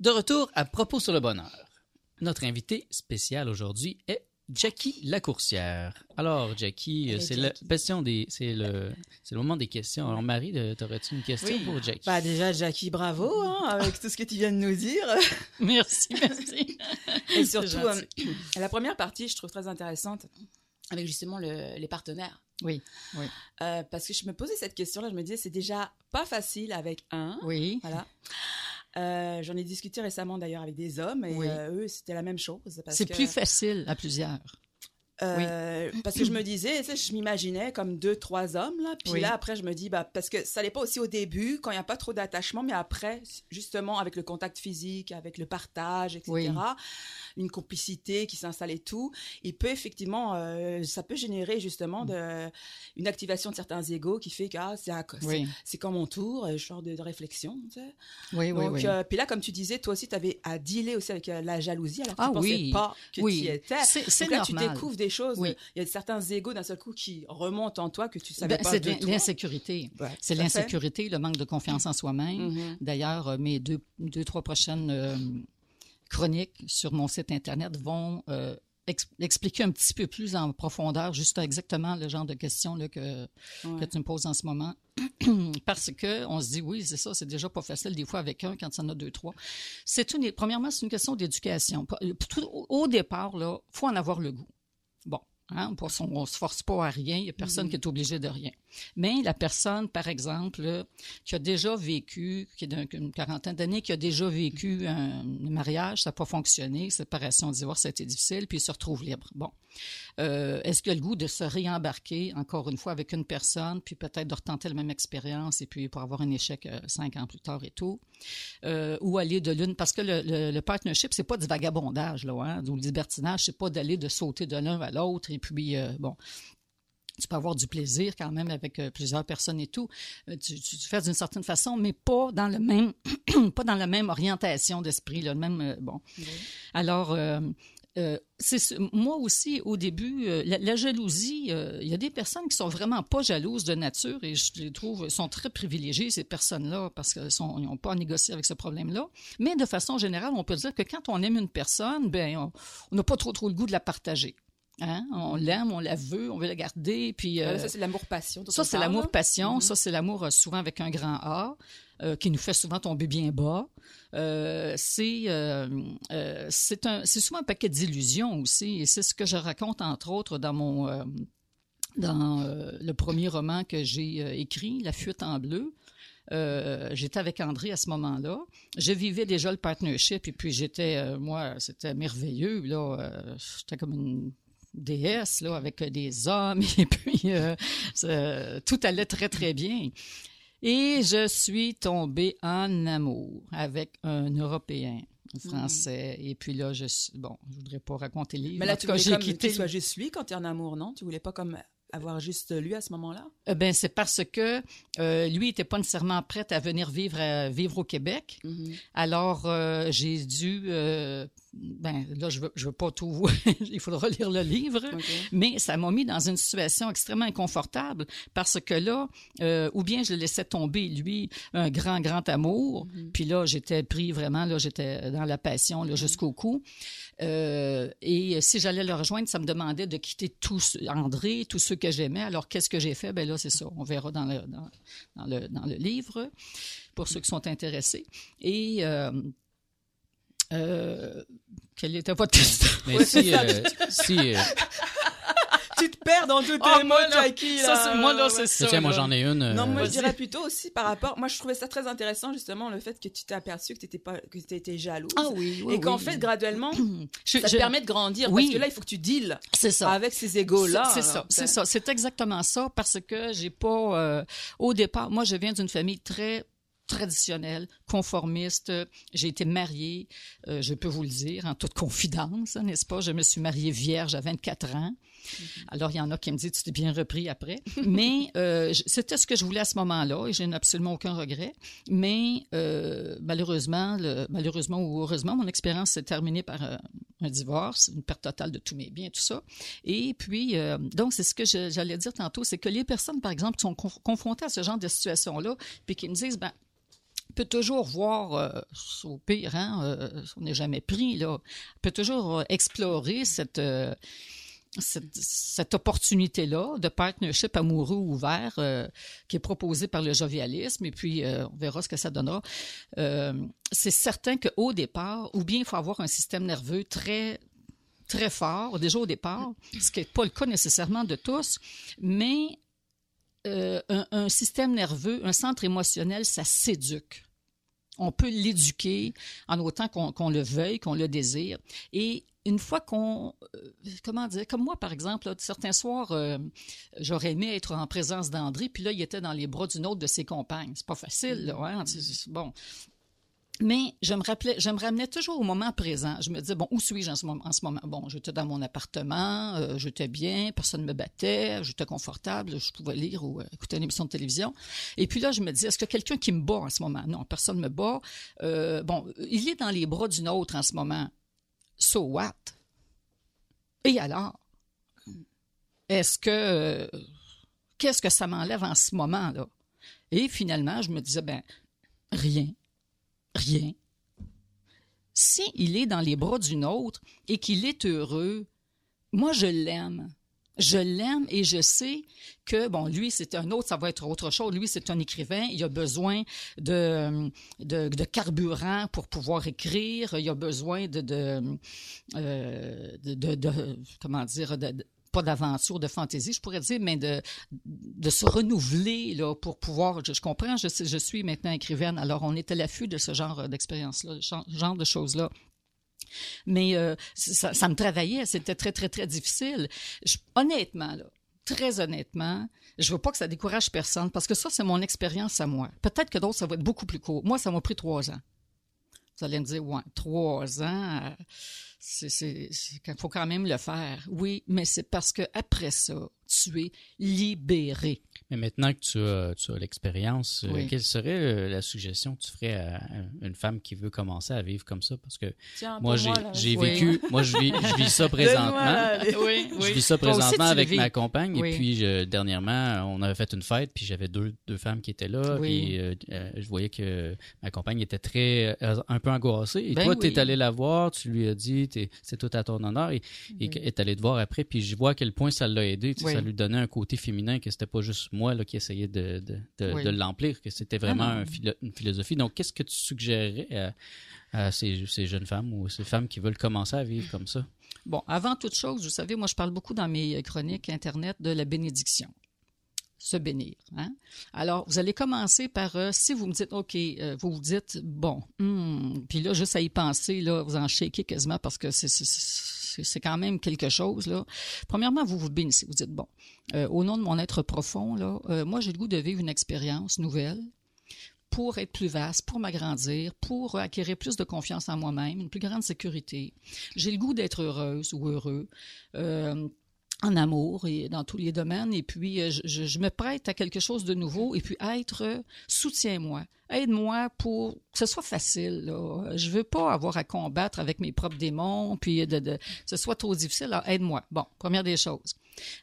Speaker 5: De
Speaker 1: retour à propos sur le bonheur. Notre invité spécial aujourd'hui est Jackie Lacourcière. Alors, Jackie, c'est le,
Speaker 4: Jackie.
Speaker 1: question des, c'est le, c'est le moment des questions. Alors, Marie, de- t'aurais-tu une question
Speaker 4: Oui.
Speaker 1: pour Jackie?
Speaker 4: Bah déjà, Jackie, bravo hein, avec tout ce que tu viens de nous dire. [LAUGHS]
Speaker 1: Merci, merci. [LAUGHS]
Speaker 4: Et surtout, euh, la première partie, je trouve très intéressante avec justement le- les partenaires.
Speaker 2: Oui, oui,
Speaker 4: Euh, parce que je me posais cette question-là, je me disais, c'est déjà pas facile avec un.
Speaker 2: oui.
Speaker 4: Voilà. Euh, J'en ai discuté récemment d'ailleurs avec des hommes et
Speaker 2: Oui.
Speaker 4: euh, eux, c'était la même chose.
Speaker 2: C'est
Speaker 4: que-
Speaker 2: plus facile à plusieurs.
Speaker 4: Euh, Parce que je me disais, tu sais, je m'imaginais comme deux, trois hommes, là. Puis
Speaker 2: Oui.
Speaker 4: là, après, je me dis, bah, parce que ça n'est pas aussi au début, quand il n'y a pas trop d'attachement, mais après, justement, avec le contact physique, avec le partage, etc.,
Speaker 2: Oui.
Speaker 4: Une complicité qui s'installe et tout, il peut effectivement, euh, ça peut générer justement de, une activation de certains égaux qui fait que ah, c'est
Speaker 2: Oui,
Speaker 4: quand mon tour, euh, genre de, de réflexion, tu sais.
Speaker 2: oui, oui.
Speaker 4: Donc,
Speaker 2: oui.
Speaker 4: euh, puis là, comme tu disais, toi aussi, tu avais à dealer aussi avec la jalousie, alors que
Speaker 2: Ah
Speaker 4: tu pensais
Speaker 2: oui.
Speaker 4: pas que
Speaker 2: Oui.
Speaker 4: tu y étais.
Speaker 2: C'est c'est
Speaker 4: Donc là,
Speaker 2: normal.
Speaker 4: tu découvres des choses. Il y a certains égaux d'un seul coup qui remontent en toi que tu savais
Speaker 2: Ben,
Speaker 4: pas
Speaker 2: c'est
Speaker 4: de
Speaker 2: l'insécurité.
Speaker 4: Ouais,
Speaker 2: C'est l'insécurité, le manque de confiance en soi-même.
Speaker 4: Mhm.
Speaker 2: D'ailleurs, mes deux, deux, trois prochaines euh, chroniques sur mon site Internet vont euh, ex- expliquer un petit peu plus en profondeur juste exactement le genre de questions là, que,
Speaker 4: Ouais.
Speaker 2: que tu me poses en ce moment. [CLEARS THROAT] Parce que on se dit, oui, c'est ça, c'est déjà pas facile des fois avec un quand il y en a deux, trois. C'est une, premièrement, c'est une question d'éducation. Tout- Au départ, là, faut en avoir le goût. Bon. Hein? On se force pas à rien. Il y a personne qui est obligé de rien. Mais la personne, par exemple, qui a déjà vécu, qui est d'une quarantaine d'années, qui a déjà vécu un, un mariage, ça n'a pas fonctionné, séparation, divorce, ça a été difficile, puis il se retrouve libre. Bon. Euh, Est-ce qu'il a le goût de se réembarquer encore une fois avec une personne, puis peut-être de retenter la même expérience et puis pour avoir un échec euh, cinq ans plus tard et tout, Euh, ou aller de l'une parce que le, le, le partnership c'est pas du vagabondage là, hein, ou le libertinage, c'est pas d'aller de sauter de l'un à l'autre et puis euh, bon. Tu peux avoir du plaisir quand même avec euh, plusieurs personnes et tout. Euh, tu, tu, tu fais d'une certaine façon, mais pas dans le même, [CLEARS THROAT] pas dans la même orientation d'esprit, le même bon. Alors, euh, euh, c'est moi aussi au début euh, la, la jalousie il y a des personnes qui sont vraiment pas jalouses de nature et je les trouve sont très privilégiées ces personnes là parce qu'elles sont n'ont pas à négocier avec ce problème là mais de façon générale on peut dire que quand on aime une personne ben on on n'a pas trop trop le goût de la partager hein? on l'aime on la veut on veut la garder puis euh,
Speaker 4: Ah, ça, c'est l'amour-passion. dont
Speaker 2: ça, c'est
Speaker 4: parle,
Speaker 2: l'amour
Speaker 4: là?
Speaker 2: passion.
Speaker 4: Mhm.
Speaker 2: Ça, c'est l'amour euh, souvent avec un grand A, euh, qui nous fait souvent tomber bien bas. Euh, c'est euh, euh, c'est souvent un paquet d'illusions aussi. Et c'est ce que je raconte entre autres dans mon euh, dans euh, le premier roman que j'ai euh, écrit, La fuite en bleu. Euh, j'étais avec André à ce moment-là. Je vivais déjà le partnership et puis j'étais, euh, moi, c'était merveilleux. Là, euh, j'étais comme une déesse là avec des hommes [LAUGHS] et puis euh, tout allait très très bien. Et je suis tombée en amour avec un Européen, un Français. Et puis là, je suis bon, je voudrais pas raconter le livre.
Speaker 4: Mais là, tu voulais comme
Speaker 2: quitté.
Speaker 4: qu'il soit juste lui quand tu es en amour, non? Tu voulais pas comme avoir juste lui à ce moment-là?
Speaker 2: Euh, Ben c'est parce que euh, lui était pas nécessairement prêt à venir vivre à- vivre au Québec. Alors euh, j'ai dû euh, ben là je veux je veux pas tout [LAUGHS] il faudra lire le livre. Mais ça m'a mis dans une situation extrêmement inconfortable parce que là, euh, ou bien je le laissais tomber, lui, un grand, grand amour, puis là, j'étais pris vraiment, là, j'étais dans la passion là, jusqu'au cou. Euh, et si j'allais le rejoindre, ça me demandait de quitter tous, André, tous ceux que j'aimais. Alors, qu'est-ce que j'ai fait? Ben là, c'est ça. On verra dans le, dans, dans le, dans le livre, pour ceux qui sont intéressés. Et... Euh, euh, quelle était votre question? [LAUGHS]
Speaker 1: Mais si, euh, si euh, [LAUGHS]
Speaker 4: Tu te perds dans tous tes
Speaker 2: Ah,
Speaker 4: mots,
Speaker 2: moi, là,
Speaker 4: Jackie,
Speaker 2: ça, c'est- moi, là, c'est ça.
Speaker 1: tiens, moi j'en ai une. euh,
Speaker 4: Non, moi, je dirais plutôt aussi par rapport... Moi, je trouvais ça très intéressant, justement, le fait que tu t'es aperçu que tu étais, pas... que t'étais jalouse.
Speaker 2: Ah oui, oui,
Speaker 4: et qu'en
Speaker 2: oui.
Speaker 4: fait, graduellement, [CLEARS THROAT]
Speaker 2: Je-
Speaker 4: ça
Speaker 2: je-
Speaker 4: te permet de grandir.
Speaker 2: Oui.
Speaker 4: Parce que là, il faut que tu deals
Speaker 2: C'est ça.
Speaker 4: avec ces égaux-là.
Speaker 2: C'est ça, c'est
Speaker 4: Ben,
Speaker 2: ça, c'est exactement ça parce que j'ai pas euh, au départ, moi je viens d'une famille très traditionnelle, conformiste. J'ai été mariée, euh, je peux vous le dire en toute confidence, hein, n'est-ce pas? Je me suis mariée vierge à 24 ans. Alors il y en a qui me disent tu t'es bien repris après, [LAUGHS] mais euh, c'était ce que je voulais à ce moment-là et je n'ai absolument aucun regret. Mais euh, malheureusement, le- malheureusement ou heureusement, mon expérience s'est terminée par un divorce, une perte totale de tous mes biens, tout ça. Et puis, euh, donc, c'est ce que j'allais dire tantôt, c'est que les personnes, par exemple, qui sont conf- confrontées à ce genre de situation-là, puis qui me disent, ben, peut toujours voir, euh, au pire, hein, euh, on n'est jamais pris, là, peut toujours euh, explorer cette... cette, opportunité-là de partnership amoureux ouvert euh, qui est proposée par le jovialisme et puis euh, on verra ce que ça donnera. Euh, c'est certain qu'au départ, ou bien il faut avoir un système nerveux très très fort déjà au départ, ce qui n'est pas le cas nécessairement de tous, mais un, système nerveux, un centre émotionnel, ça s'éduque. On peut l'éduquer en autant qu'on le veuille, qu'on le désire. Et une fois qu'on, euh, comment dire, comme moi par exemple, là, certains soirs, euh, j'aurais aimé être en présence d'André, puis là il était dans les bras d'une autre de ses compagnes. C'est pas facile, là, hein? C'est- c'est- Bon, mais je me rappelais, je me ramenais toujours au moment présent. Je me disais, bon, où suis-je en ce moment? En ce moment? Bon, j'étais dans mon appartement, euh, j'étais bien, personne ne me battait, j'étais confortable, je pouvais lire ou euh, écouter une émission de télévision. Et puis là, je me disais, est-ce que quelqu'un qui me bat en ce moment? Non, personne ne me bat. Euh, bon, il est dans les bras d'une autre en ce moment. So what? Et alors? Est-ce que... Qu'est-ce que ça m'enlève en ce moment-là? Et finalement, je me disais, ben, rien rien. Si il est dans les bras d'une autre et qu'il est heureux, moi je l'aime. Je l'aime et je sais que, bon, lui, c'est un autre, ça va être autre chose. Lui, c'est un écrivain. Il a besoin de, de, carburant pour pouvoir écrire. Il a besoin de, de, euh, de, comment dire, pas d'aventure, de fantaisie, je pourrais dire, mais de, de se renouveler là, pour pouvoir. Je, comprends, je, je suis maintenant écrivaine, alors on est à l'affût de ce genre d'expérience-là, ce genre de choses-là. Mais euh, ça, me travaillait, c'était très, très, très difficile. Honnêtement, très honnêtement, je veux pas que ça décourage personne parce que ça, c'est mon expérience à moi. Peut-être que d'autres, ça va être beaucoup plus court. Moi, ça m'a pris trois ans. Vous allez me dire, ouais, trois ans, euh, il faut quand même le faire. Oui, mais c'est parce que après ça, tu es libéré.
Speaker 1: Mais maintenant que tu as, tu as l'expérience, euh,
Speaker 2: Oui.
Speaker 1: quelle serait euh, la suggestion que tu ferais à une femme qui veut commencer à vivre comme ça? Parce que
Speaker 4: Tiens,
Speaker 1: moi, j'ai
Speaker 4: là,
Speaker 1: j'ai
Speaker 2: Oui.
Speaker 1: vécu, [LAUGHS] moi, je vis, je vis ça présentement.
Speaker 2: Oui, [LAUGHS]
Speaker 1: Je vis ça
Speaker 2: aussi,
Speaker 1: présentement
Speaker 2: tu
Speaker 1: avec ma compagne.
Speaker 2: Oui.
Speaker 1: Et puis, je- dernièrement, on avait fait une fête, puis j'avais deux, deux femmes qui étaient là.
Speaker 2: Oui.
Speaker 1: Puis, euh, je voyais que ma compagne était très, un peu angoissée. Et
Speaker 2: Ben
Speaker 1: toi, tu es allé la voir, tu lui as dit, t'es- c'est tout à ton honneur. Et qu'elle est allée te voir après. Puis, je vois à quel point ça l'a aidé. Tu. Ça lui donnait un côté féminin, que c'était pas juste moi là, qui essayais de, de, de,
Speaker 2: Oui.
Speaker 1: de l'emplir, que c'était vraiment
Speaker 2: Ah
Speaker 1: un philo- une philosophie. Donc, qu'est-ce que tu suggérerais à, à ces, ces jeunes femmes ou ces femmes qui veulent commencer à vivre comme ça?
Speaker 2: Bon, avant toute chose, vous savez, moi, je parle beaucoup dans mes chroniques Internet de la bénédiction. Se bénir. Hein? Alors, vous allez commencer par, euh, si vous me dites, OK, euh, vous vous dites, bon, hmm, puis là, juste à y penser, là, vous en shakez quasiment parce que c'est- c'est- quand même quelque chose. Là. Premièrement, vous vous bénissez. Vous dites, bon, euh, au nom de mon être profond, là, moi, j'ai le goût de vivre une expérience nouvelle pour être plus vaste, pour m'agrandir, pour acquérir plus de confiance en moi-même, une plus grande sécurité. J'ai le goût d'être heureuse ou heureux. En amour et dans tous les domaines. Et puis, euh, je, me prête à quelque chose de nouveau. Et puis, être, euh, soutiens-moi. Aide-moi pour que ce soit facile. Là. Je veux pas avoir à combattre avec mes propres démons, puis de, de, que ce soit trop difficile. Aide-moi. Bon, première des choses.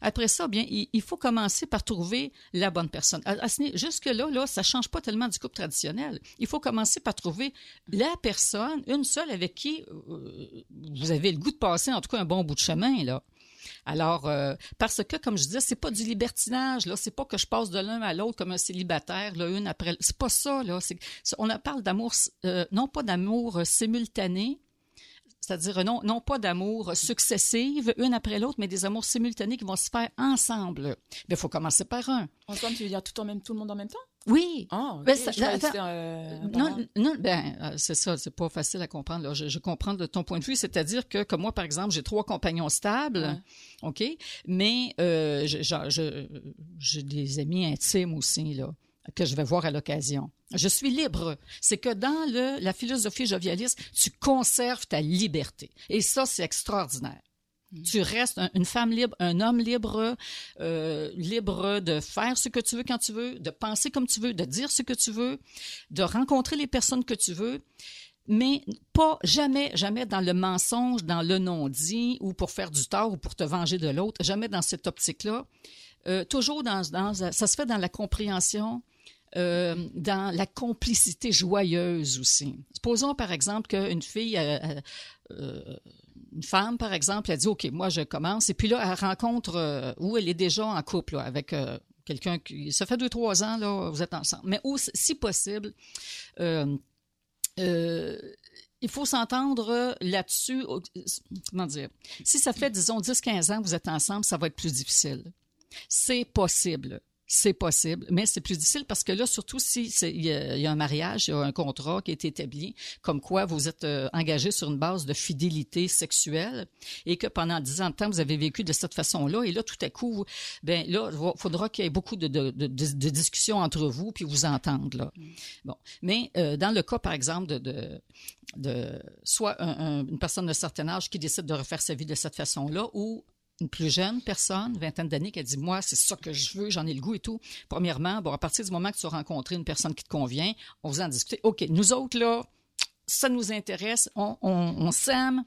Speaker 2: Après ça, bien, il, faut commencer par trouver la bonne personne. À, Jusque-là, là, ça change pas tellement du couple traditionnel. Il faut commencer par trouver la personne, une seule avec qui euh, vous avez le goût de passer, en tout cas, un bon bout de chemin. Là. Alors, euh, parce que, comme je disais, c'est pas du libertinage, là. C'est pas que je passe de l'un à l'autre comme un célibataire, là, une après. C'est pas ça, là. On parle d'amour, euh, non pas d'amour euh, simultané, c'est-à-dire non, non pas d'amour successive, une après l'autre, mais des amours simultanés qui vont se faire ensemble. Mais il faut commencer par un.
Speaker 4: Ensemble, tu veux dire tout, en même, tout le monde en même temps?
Speaker 2: Oui,
Speaker 4: ok.
Speaker 2: Ben, ça- attends.
Speaker 4: euh,
Speaker 2: non, ben, euh, c'est ça, c'est pas facile à comprendre. Là. Je, je comprends de ton point de vue, c'est-à-dire que, comme moi, par exemple, j'ai trois compagnons stables,
Speaker 4: Ouais.
Speaker 2: OK, mais euh, j'ai des amis intimes aussi, là, que je vais voir à l'occasion. Je suis libre. C'est que dans le, la philosophie jovialiste, tu conserves ta liberté. Et ça, c'est extraordinaire. Tu restes un- une femme libre, un homme libre, euh, libre de faire ce que tu veux quand tu veux, de penser comme tu veux, de dire ce que tu veux, de rencontrer les personnes que tu veux, mais pas jamais, jamais dans le mensonge, dans le non-dit ou pour faire du tort ou pour te venger de l'autre, jamais dans cette optique-là. Euh, toujours dans, ça se fait dans la compréhension, euh, dans la complicité joyeuse aussi. Supposons par exemple qu'une fille, euh, une femme par exemple, elle dit OK, moi je commence, et puis là elle rencontre où elle est déjà en couple avec quelqu'un qui, ça fait deux trois ans là, vous êtes ensemble, mais si possible. il faut s'entendre là-dessus. Comment dire? Si ça fait, disons, 10-15 ans que vous êtes ensemble, ça va être plus difficile. C'est possible. C'est possible, mais c'est plus difficile parce que là, surtout si il y, a il y a un mariage, il y a un contrat qui est établi, comme quoi vous êtes euh, engagé sur une base de fidélité sexuelle et que pendant dix ans de temps, vous avez vécu de cette façon-là. Et là, tout à coup, ben là, il faudra qu'il y ait beaucoup de, de, de, de- de discussions entre vous puis vous entendre. Là. Bon, mais euh, dans le cas, par exemple, de, soit un- un- une personne de certain âge qui décide de refaire sa vie de cette façon-là, ou une plus jeune personne, vingtaine d'années, qui a dit moi c'est ça que je veux, j'en ai le goût et tout. Premièrement, bon à partir du moment que tu as rencontré une personne qui te convient, on vous en discuter. Ok, nous autres là, ça nous intéresse, on, on, s'aime.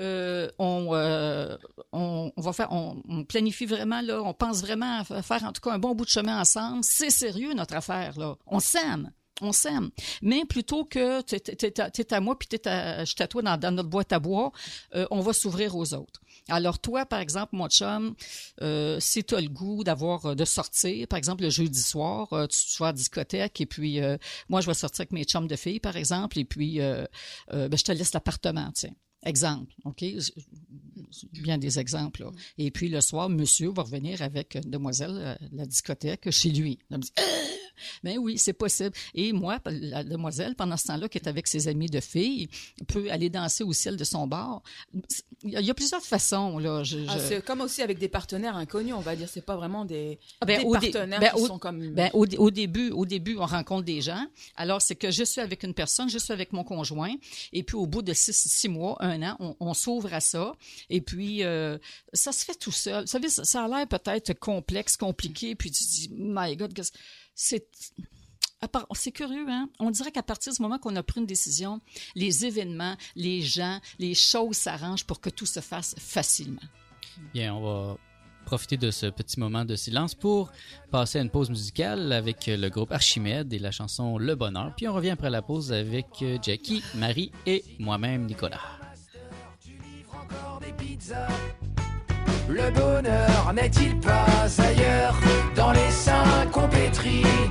Speaker 2: Euh, on, euh, on, on va faire, on, on planifie vraiment là, on pense vraiment à fa- faire en tout cas un bon bout de chemin ensemble. C'est sérieux notre affaire là. On s'aime, on s'aime. Mais plutôt que t'es, t'es à- à moi puis t'es à, je à toi dans, dans notre boîte à bois, euh, on va s'ouvrir aux autres. Alors toi, par exemple, mon chum, euh, si tu as le goût d'avoir euh, de sortir, par exemple le jeudi soir, euh, tu, tu vas à la discothèque et puis euh, moi je vais sortir avec mes chums de filles, par exemple, et puis euh, ben, je te laisse l'appartement, tiens. Exemple, OK? Bien des exemples. là. Et puis le soir, monsieur va revenir avec une demoiselle de la discothèque chez lui. Ah! Ben oui, c'est possible. Et moi, la demoiselle, pendant ce temps-là, qui est avec ses amis de filles, peut aller danser au ciel de son bar. Il y a- plusieurs façons, là. Je,
Speaker 4: Ah,
Speaker 2: je-
Speaker 4: c'est comme aussi avec des partenaires inconnus, on va dire. C'est pas vraiment des,
Speaker 2: Ah, ben,
Speaker 4: des partenaires
Speaker 2: ben,
Speaker 4: qui
Speaker 2: au-
Speaker 4: sont comme.
Speaker 2: Ben, au, au début, au début, on rencontre des gens. Alors, c'est que je suis avec une personne, je suis avec mon conjoint, et puis au bout de six, six mois, un an, on, on s'ouvre à ça, et puis euh, ça se fait tout seul. Vous savez, ça, ça a l'air peut-être complexe, compliqué, puis tu te dis, my God, qu'est-ce- c'est curieux, hein? On dirait qu'à partir du moment qu'on a pris une décision, les événements, les gens, les choses s'arrangent pour que tout se fasse facilement.
Speaker 1: Bien, on va profiter de ce petit moment de silence pour passer à une pause musicale avec le groupe Archimède et la chanson Le Bonheur. Puis on revient après la pause avec Jackie, Marie et moi-même, Nicolas.
Speaker 6: encore des pizzas? Le bonheur n'est-il pas ailleurs Dans les seins qu'on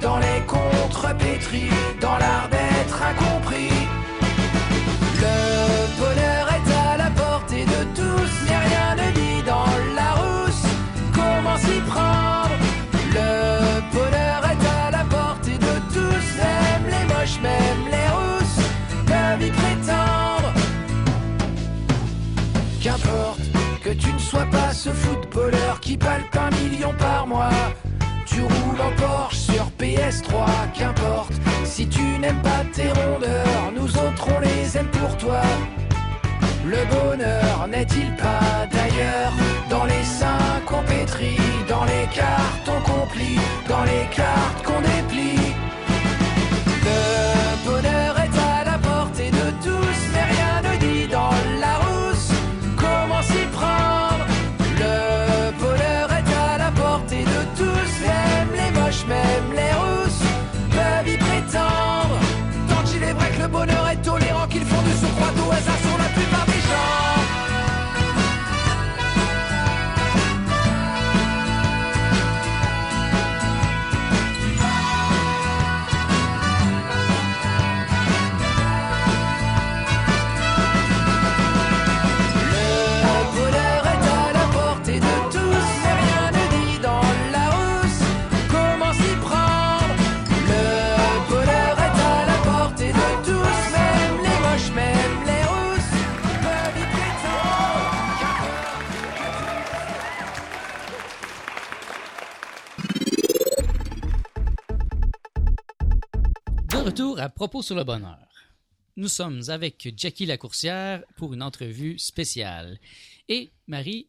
Speaker 6: dans les contrepétris, dans l'art d'être incompris? Pas ce footballeur qui palpe un million par mois. Tu roules en Porsche sur PS3, qu'importe. Si tu n'aimes pas tes rondeurs, nous autres on les aime pour toi. Le bonheur n'est-il pas d'ailleurs dans les seins qu'on pétrit, dans les cartons qu'on plie, dans les cartes qu'on déplie?
Speaker 1: Propos sur le bonheur. Nous sommes avec Jackie Lacourcière pour une entrevue spéciale. Et Marie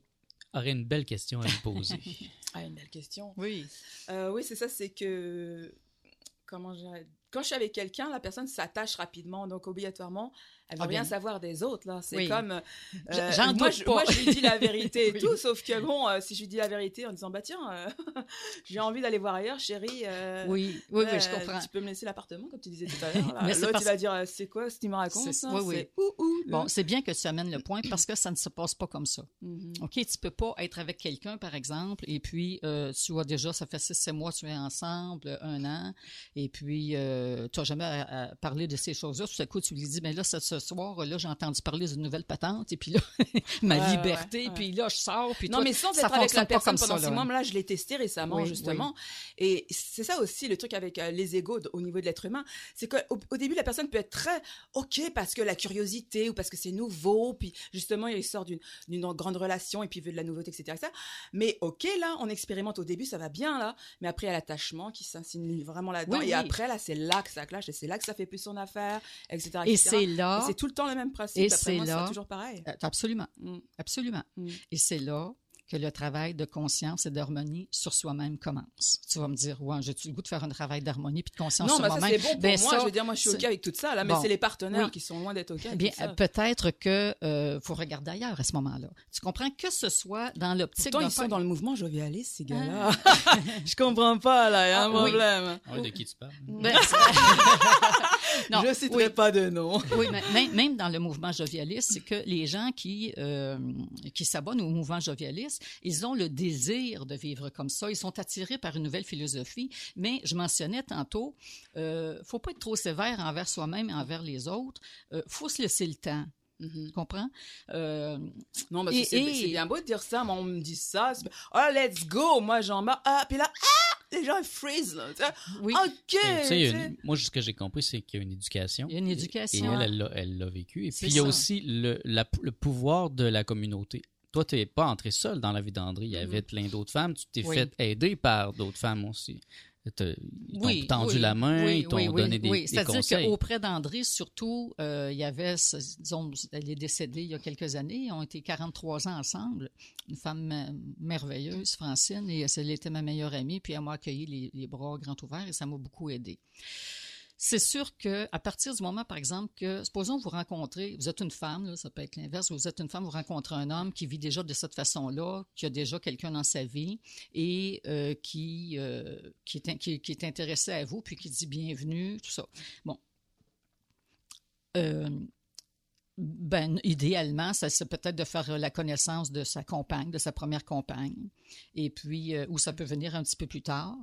Speaker 1: aurait une belle question à lui poser. [LAUGHS]
Speaker 4: Ah, une belle question.
Speaker 2: Oui.
Speaker 4: Euh, oui, c'est ça, c'est que. Comment je- Quand je suis avec quelqu'un, la personne s'attache rapidement, donc obligatoirement, elle veut
Speaker 2: Ah,
Speaker 4: rien
Speaker 2: bien.
Speaker 4: savoir des autres. là. C'est
Speaker 2: Oui.
Speaker 4: comme. euh,
Speaker 2: J- j'en
Speaker 4: moi, je,
Speaker 2: pas.
Speaker 4: moi, je lui dis la vérité et [LAUGHS]
Speaker 2: Oui.
Speaker 4: tout, sauf que bon, euh, si je lui dis la vérité en disant, bah tiens, euh, [LAUGHS] j'ai envie d'aller voir ailleurs, chérie. euh,
Speaker 2: Oui, oui, oui, je
Speaker 4: euh,
Speaker 2: comprends.
Speaker 4: Tu peux me laisser l'appartement, comme tu disais tout à l'heure. là. [LAUGHS] L'autre,
Speaker 2: parce-
Speaker 4: il va dire, euh, c'est quoi ce tu me racontes
Speaker 2: C'est-
Speaker 4: ça?
Speaker 2: oui, oui.
Speaker 4: C'est ouh, ouh,
Speaker 2: Bon, c'est bien que tu amènes le point parce que ça ne se passe pas comme ça.
Speaker 4: Mhm.
Speaker 2: OK, tu peux pas être avec quelqu'un, par exemple, et puis euh, tu vois déjà, ça fait six, sept mois, tu es ensemble, un an, et puis euh, tu n'as jamais à, à parler de ces choses-là. Tout à coup, tu lui dis, mais là, ce, ce soir, là, j'ai entendu parler d'une nouvelle patente, et puis là, [LAUGHS] ma
Speaker 4: Ouais,
Speaker 2: liberté,
Speaker 4: ouais, ouais.
Speaker 2: puis là, je sors, puis
Speaker 4: non,
Speaker 2: toi,
Speaker 4: mais sans
Speaker 2: ça
Speaker 4: être avec la personne pendant
Speaker 2: ça,
Speaker 4: six mois, là, je l'ai testé récemment,
Speaker 2: Oui,
Speaker 4: justement. Et c'est ça aussi, le truc avec euh, les égaux au niveau de l'être humain. C'est qu'au au début, la personne peut être très OK parce que la curiosité ou parce que c'est nouveau, puis justement, il sort d'une grande relation et puis il veut de la nouveauté, etc., etc. Mais OK, là, on expérimente au début, ça va bien, là. Mais après, il y a l'attachement qui s'insinue vraiment là-dedans.
Speaker 2: Oui,
Speaker 4: et après, là, c'est là que ça clash et c'est là que ça fait plus son affaire, etc.
Speaker 2: Et c'est là,
Speaker 4: c'est tout le temps le même principe.
Speaker 2: Et c'est là-
Speaker 4: toujours pareil.
Speaker 2: Euh, absolument,
Speaker 4: Mm.
Speaker 2: absolument.
Speaker 4: Mm.
Speaker 2: Et c'est là que le travail de conscience et d'harmonie sur soi-même commence. Tu vas me dire, ouais, j'ai-tu le goût de faire un travail d'harmonie puis de conscience
Speaker 4: Non,
Speaker 2: sur
Speaker 4: mais ça,
Speaker 2: moi-même?
Speaker 4: c'est bon pour
Speaker 2: Ben,
Speaker 4: moi.
Speaker 2: ça,
Speaker 4: je veux dire, moi, je suis OK avec tout ça, là, mais
Speaker 2: Bon.
Speaker 4: c'est les partenaires
Speaker 2: Oui.
Speaker 4: qui sont loin d'être OK avec
Speaker 2: bien, euh, peut-être que euh, faut regarder ailleurs à ce moment-là. Tu comprends? Que ce soit dans l'optique
Speaker 4: Pourtant,
Speaker 2: de
Speaker 4: ils sont dans le mouvement jovialiste, ces gars-là. [LAUGHS] je comprends pas, là, il y a un
Speaker 2: Ah, oui.
Speaker 4: problème.
Speaker 1: Ouais, de qui tu parles?
Speaker 2: Ben, [LAUGHS] non,
Speaker 4: je citerai
Speaker 2: oui.
Speaker 4: pas de nom.
Speaker 2: oui, mais même, même dans le mouvement jovialiste, c'est que les gens qui euh, qui s'abonnent au mouvement jovialiste, ils ont le désir de vivre comme ça. Ils sont attirés par une nouvelle philosophie. Mais je mentionnais tantôt, euh, faut pas être trop sévère envers soi-même et envers les autres. Euh, faut se laisser le temps.
Speaker 4: Mhm.
Speaker 2: Tu comprends? Euh,
Speaker 4: Non, parce
Speaker 2: Et-
Speaker 4: que c'est
Speaker 2: et-
Speaker 4: c'est bien beau de dire ça, mais on me dit ça. c'est- Oh, let's go! Moi, j'en bats. Ah, puis là, ah! Les gens, ils freeze, là.
Speaker 2: oui,
Speaker 4: OK!
Speaker 1: Une- moi, ce que j'ai compris, c'est qu'il y a une éducation.
Speaker 2: il y a une
Speaker 1: Et
Speaker 2: éducation.
Speaker 1: elle, elle l'a- elle l'a vécu. Et
Speaker 2: C'est
Speaker 1: puis, il y a aussi le, la- le pouvoir de la communauté. Toi, tu n'es pas entré seul dans la vie d'André. Il y avait plein d'autres femmes. Tu t'es
Speaker 2: Oui.
Speaker 1: fait aider par d'autres femmes aussi. Te- Ils t'ont
Speaker 2: Oui,
Speaker 1: tendu
Speaker 2: oui,
Speaker 1: la main,
Speaker 2: oui,
Speaker 1: ils t'ont
Speaker 2: oui, oui,
Speaker 1: donné des,
Speaker 2: oui.
Speaker 1: des
Speaker 2: C'est-à-dire
Speaker 1: conseils.
Speaker 2: qu'auprès d'André, surtout, euh, il y avait, disons, elle est décédée il y a quelques années, ils ont été 43 ans ensemble, une femme merveilleuse, Francine, et elle était ma meilleure amie, puis elle m'a accueilli les, les bras grands ouverts et ça m'a beaucoup aidé. C'est sûr que à partir du moment, par exemple, que supposons vous rencontrez, vous êtes une femme, ça peut être l'inverse, vous êtes une femme, vous rencontrez un homme qui vit déjà de cette façon-là, qui a déjà quelqu'un dans sa vie et euh, qui, euh, qui, est, qui, est intéressé à vous, puis qui dit bienvenue, tout ça. Bon. Euh, ben, idéalement, ça c'est peut-être de faire la connaissance de sa compagne, de sa première compagne, et puis, ou ça peut venir un petit peu plus tard.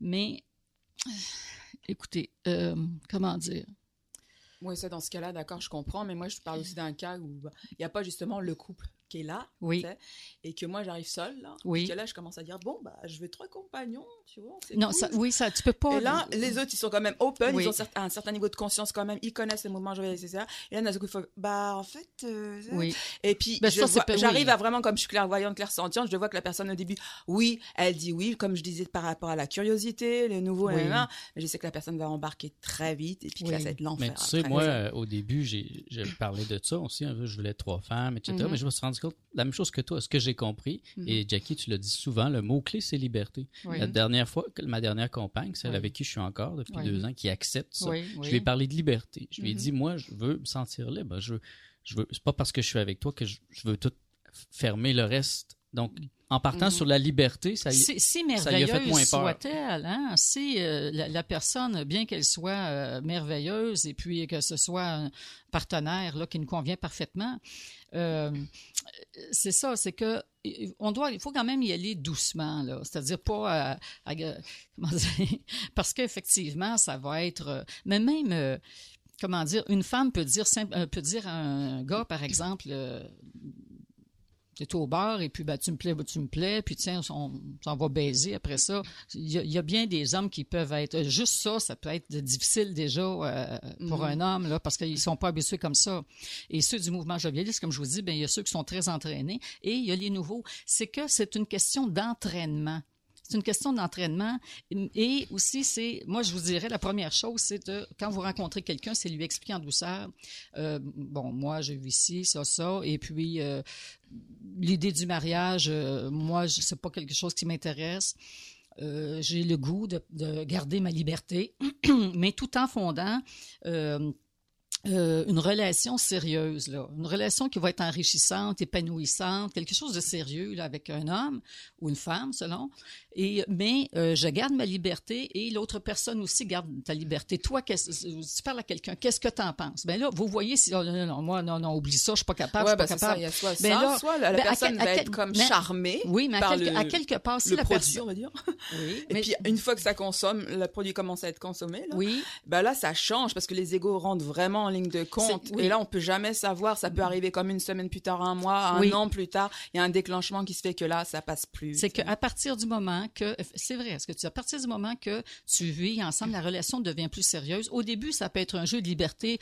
Speaker 2: Mais, écoutez, euh, comment dire?
Speaker 4: Oui, ça, dans ce cas-là, d'accord, je comprends. Mais moi, je parle aussi d'un cas où il n'y a pas justement le couple qui est là.
Speaker 2: Oui.
Speaker 4: tu sais, Et que moi, j'arrive seule, là.
Speaker 2: Oui.
Speaker 4: Et que là, je commence à dire, bon, bah, je veux trois compagnons, tu vois.
Speaker 2: Non,
Speaker 4: cool.
Speaker 2: ça, oui, ça, tu peux pas.
Speaker 4: Et là, les autres, ils sont quand même open,
Speaker 2: Oui.
Speaker 4: ils ont un certain niveau de conscience quand même, ils connaissent le mouvement joyeux, etc. Et là, d'un coup, il faut, bah, en fait, euh,
Speaker 2: Oui.
Speaker 4: Et puis,
Speaker 2: Ben, pas-
Speaker 4: j'arrive
Speaker 2: oui.
Speaker 4: à vraiment, comme je suis clairvoyante, clairsentiente, je vois que la personne au début, oui, elle dit oui, comme je disais par rapport à la curiosité, le nouveau,
Speaker 2: Oui.
Speaker 4: nanana. mais je sais que la personne va embarquer très vite et puis que là, ça va être
Speaker 1: Mais
Speaker 4: l'enfer.
Speaker 1: tu sais, moi, euh, au début, j'ai parlé de ça aussi. hein, je voulais trois femmes, etc.
Speaker 2: Mhm.
Speaker 1: Mais je me suis rendu compte, la même chose que toi, ce que j'ai compris,
Speaker 4: Mhm.
Speaker 1: et Jackie, tu l'as dit souvent, le mot-clé, c'est liberté.
Speaker 2: Oui.
Speaker 1: La dernière fois, ma dernière compagne, celle
Speaker 2: Oui.
Speaker 1: avec qui je suis encore depuis
Speaker 2: Oui.
Speaker 1: deux ans, qui accepte ça, je lui ai parlé de liberté. Je lui ai
Speaker 4: Mhm.
Speaker 1: dit, moi, je veux me sentir libre. Je veux, je veux, c'est pas parce que je suis avec toi que je, je veux tout fermer le reste. Donc, en partant
Speaker 4: Mhm.
Speaker 1: sur la liberté, ça y
Speaker 2: Si, si
Speaker 1: ça lui a fait moins
Speaker 2: merveilleuse soit-elle, hein, si euh, la, la personne, bien qu'elle soit euh, merveilleuse et puis que ce soit un partenaire là, qui nous convient parfaitement, euh, c'est ça, c'est que euh, on doit, il faut quand même y aller doucement, là, c'est-à-dire pas, à- à- [LAUGHS] comment dire, parce qu'effectivement, ça va être, euh, mais même. euh, Comment dire, une femme peut dire, euh, peut dire à un gars, par exemple, euh, tu es au bar et puis ben, tu me plais, ben, tu me plais, puis tiens, on, on va baiser après ça. Il y, a, il y a bien des hommes qui peuvent être. Juste ça, ça peut être difficile déjà euh, pour
Speaker 4: Mhm.
Speaker 2: un homme, là, parce qu'ils sont pas habitués comme ça. Et ceux du mouvement jovialiste, comme je vous dis, ben, il y a ceux qui sont très entraînés et il y a les nouveaux. C'est que c'est une question d'entraînement. C'est une question d'entraînement. Et aussi, c'est, moi, je vous dirais, la première chose, c'est de, quand vous rencontrez quelqu'un, c'est lui expliquer en douceur, euh, bon, moi, j'ai vu ici, ça, ça, et puis, euh, l'idée du mariage, euh, moi, c'est pas quelque chose qui m'intéresse. Euh, j'ai le goût de garder ma liberté, [CLEARS THROAT] mais tout en fondant euh, euh, une relation sérieuse, là, une relation qui va être enrichissante, épanouissante, quelque chose de sérieux là, avec un homme ou une femme, selon. Et mais euh, je garde ma liberté et l'autre personne aussi garde ta liberté. Toi, qu'est-ce- tu parles à quelqu'un, qu'est-ce que tu en penses? Ben là, vous voyez si oh, non, non, non, moi non non oublie ça, je suis pas capable,
Speaker 4: Ouais,
Speaker 2: je suis pas
Speaker 4: ça, il y a soit
Speaker 2: Ben
Speaker 4: ça,
Speaker 2: là,
Speaker 4: soit la,
Speaker 2: ben, à
Speaker 4: personne
Speaker 2: à
Speaker 4: va être comme charmée
Speaker 2: Oui, mais à,
Speaker 4: par
Speaker 2: quelque,
Speaker 4: le,
Speaker 2: à quelque part, si
Speaker 4: le
Speaker 2: la
Speaker 4: produit,
Speaker 2: personne,
Speaker 4: on va dire.
Speaker 2: oui,
Speaker 4: Et
Speaker 2: mais-
Speaker 4: puis, une fois que ça consomme, le produit commence à être consommé, là,
Speaker 2: oui,
Speaker 4: bah là, ça change parce que les égos rentrent vraiment en ligne de compte.
Speaker 2: Oui.
Speaker 4: Et là, on peut jamais savoir. Ça peut arriver comme une semaine plus tard, un mois, un
Speaker 2: Oui.
Speaker 4: an plus tard. Il y a un déclenchement qui se fait que là, ça passe plus.
Speaker 2: C'est qu'à partir du moment que, c'est vrai, ce que tu à partir du moment que tu vis ensemble, la relation devient plus sérieuse. Au début, ça peut être un jeu de liberté,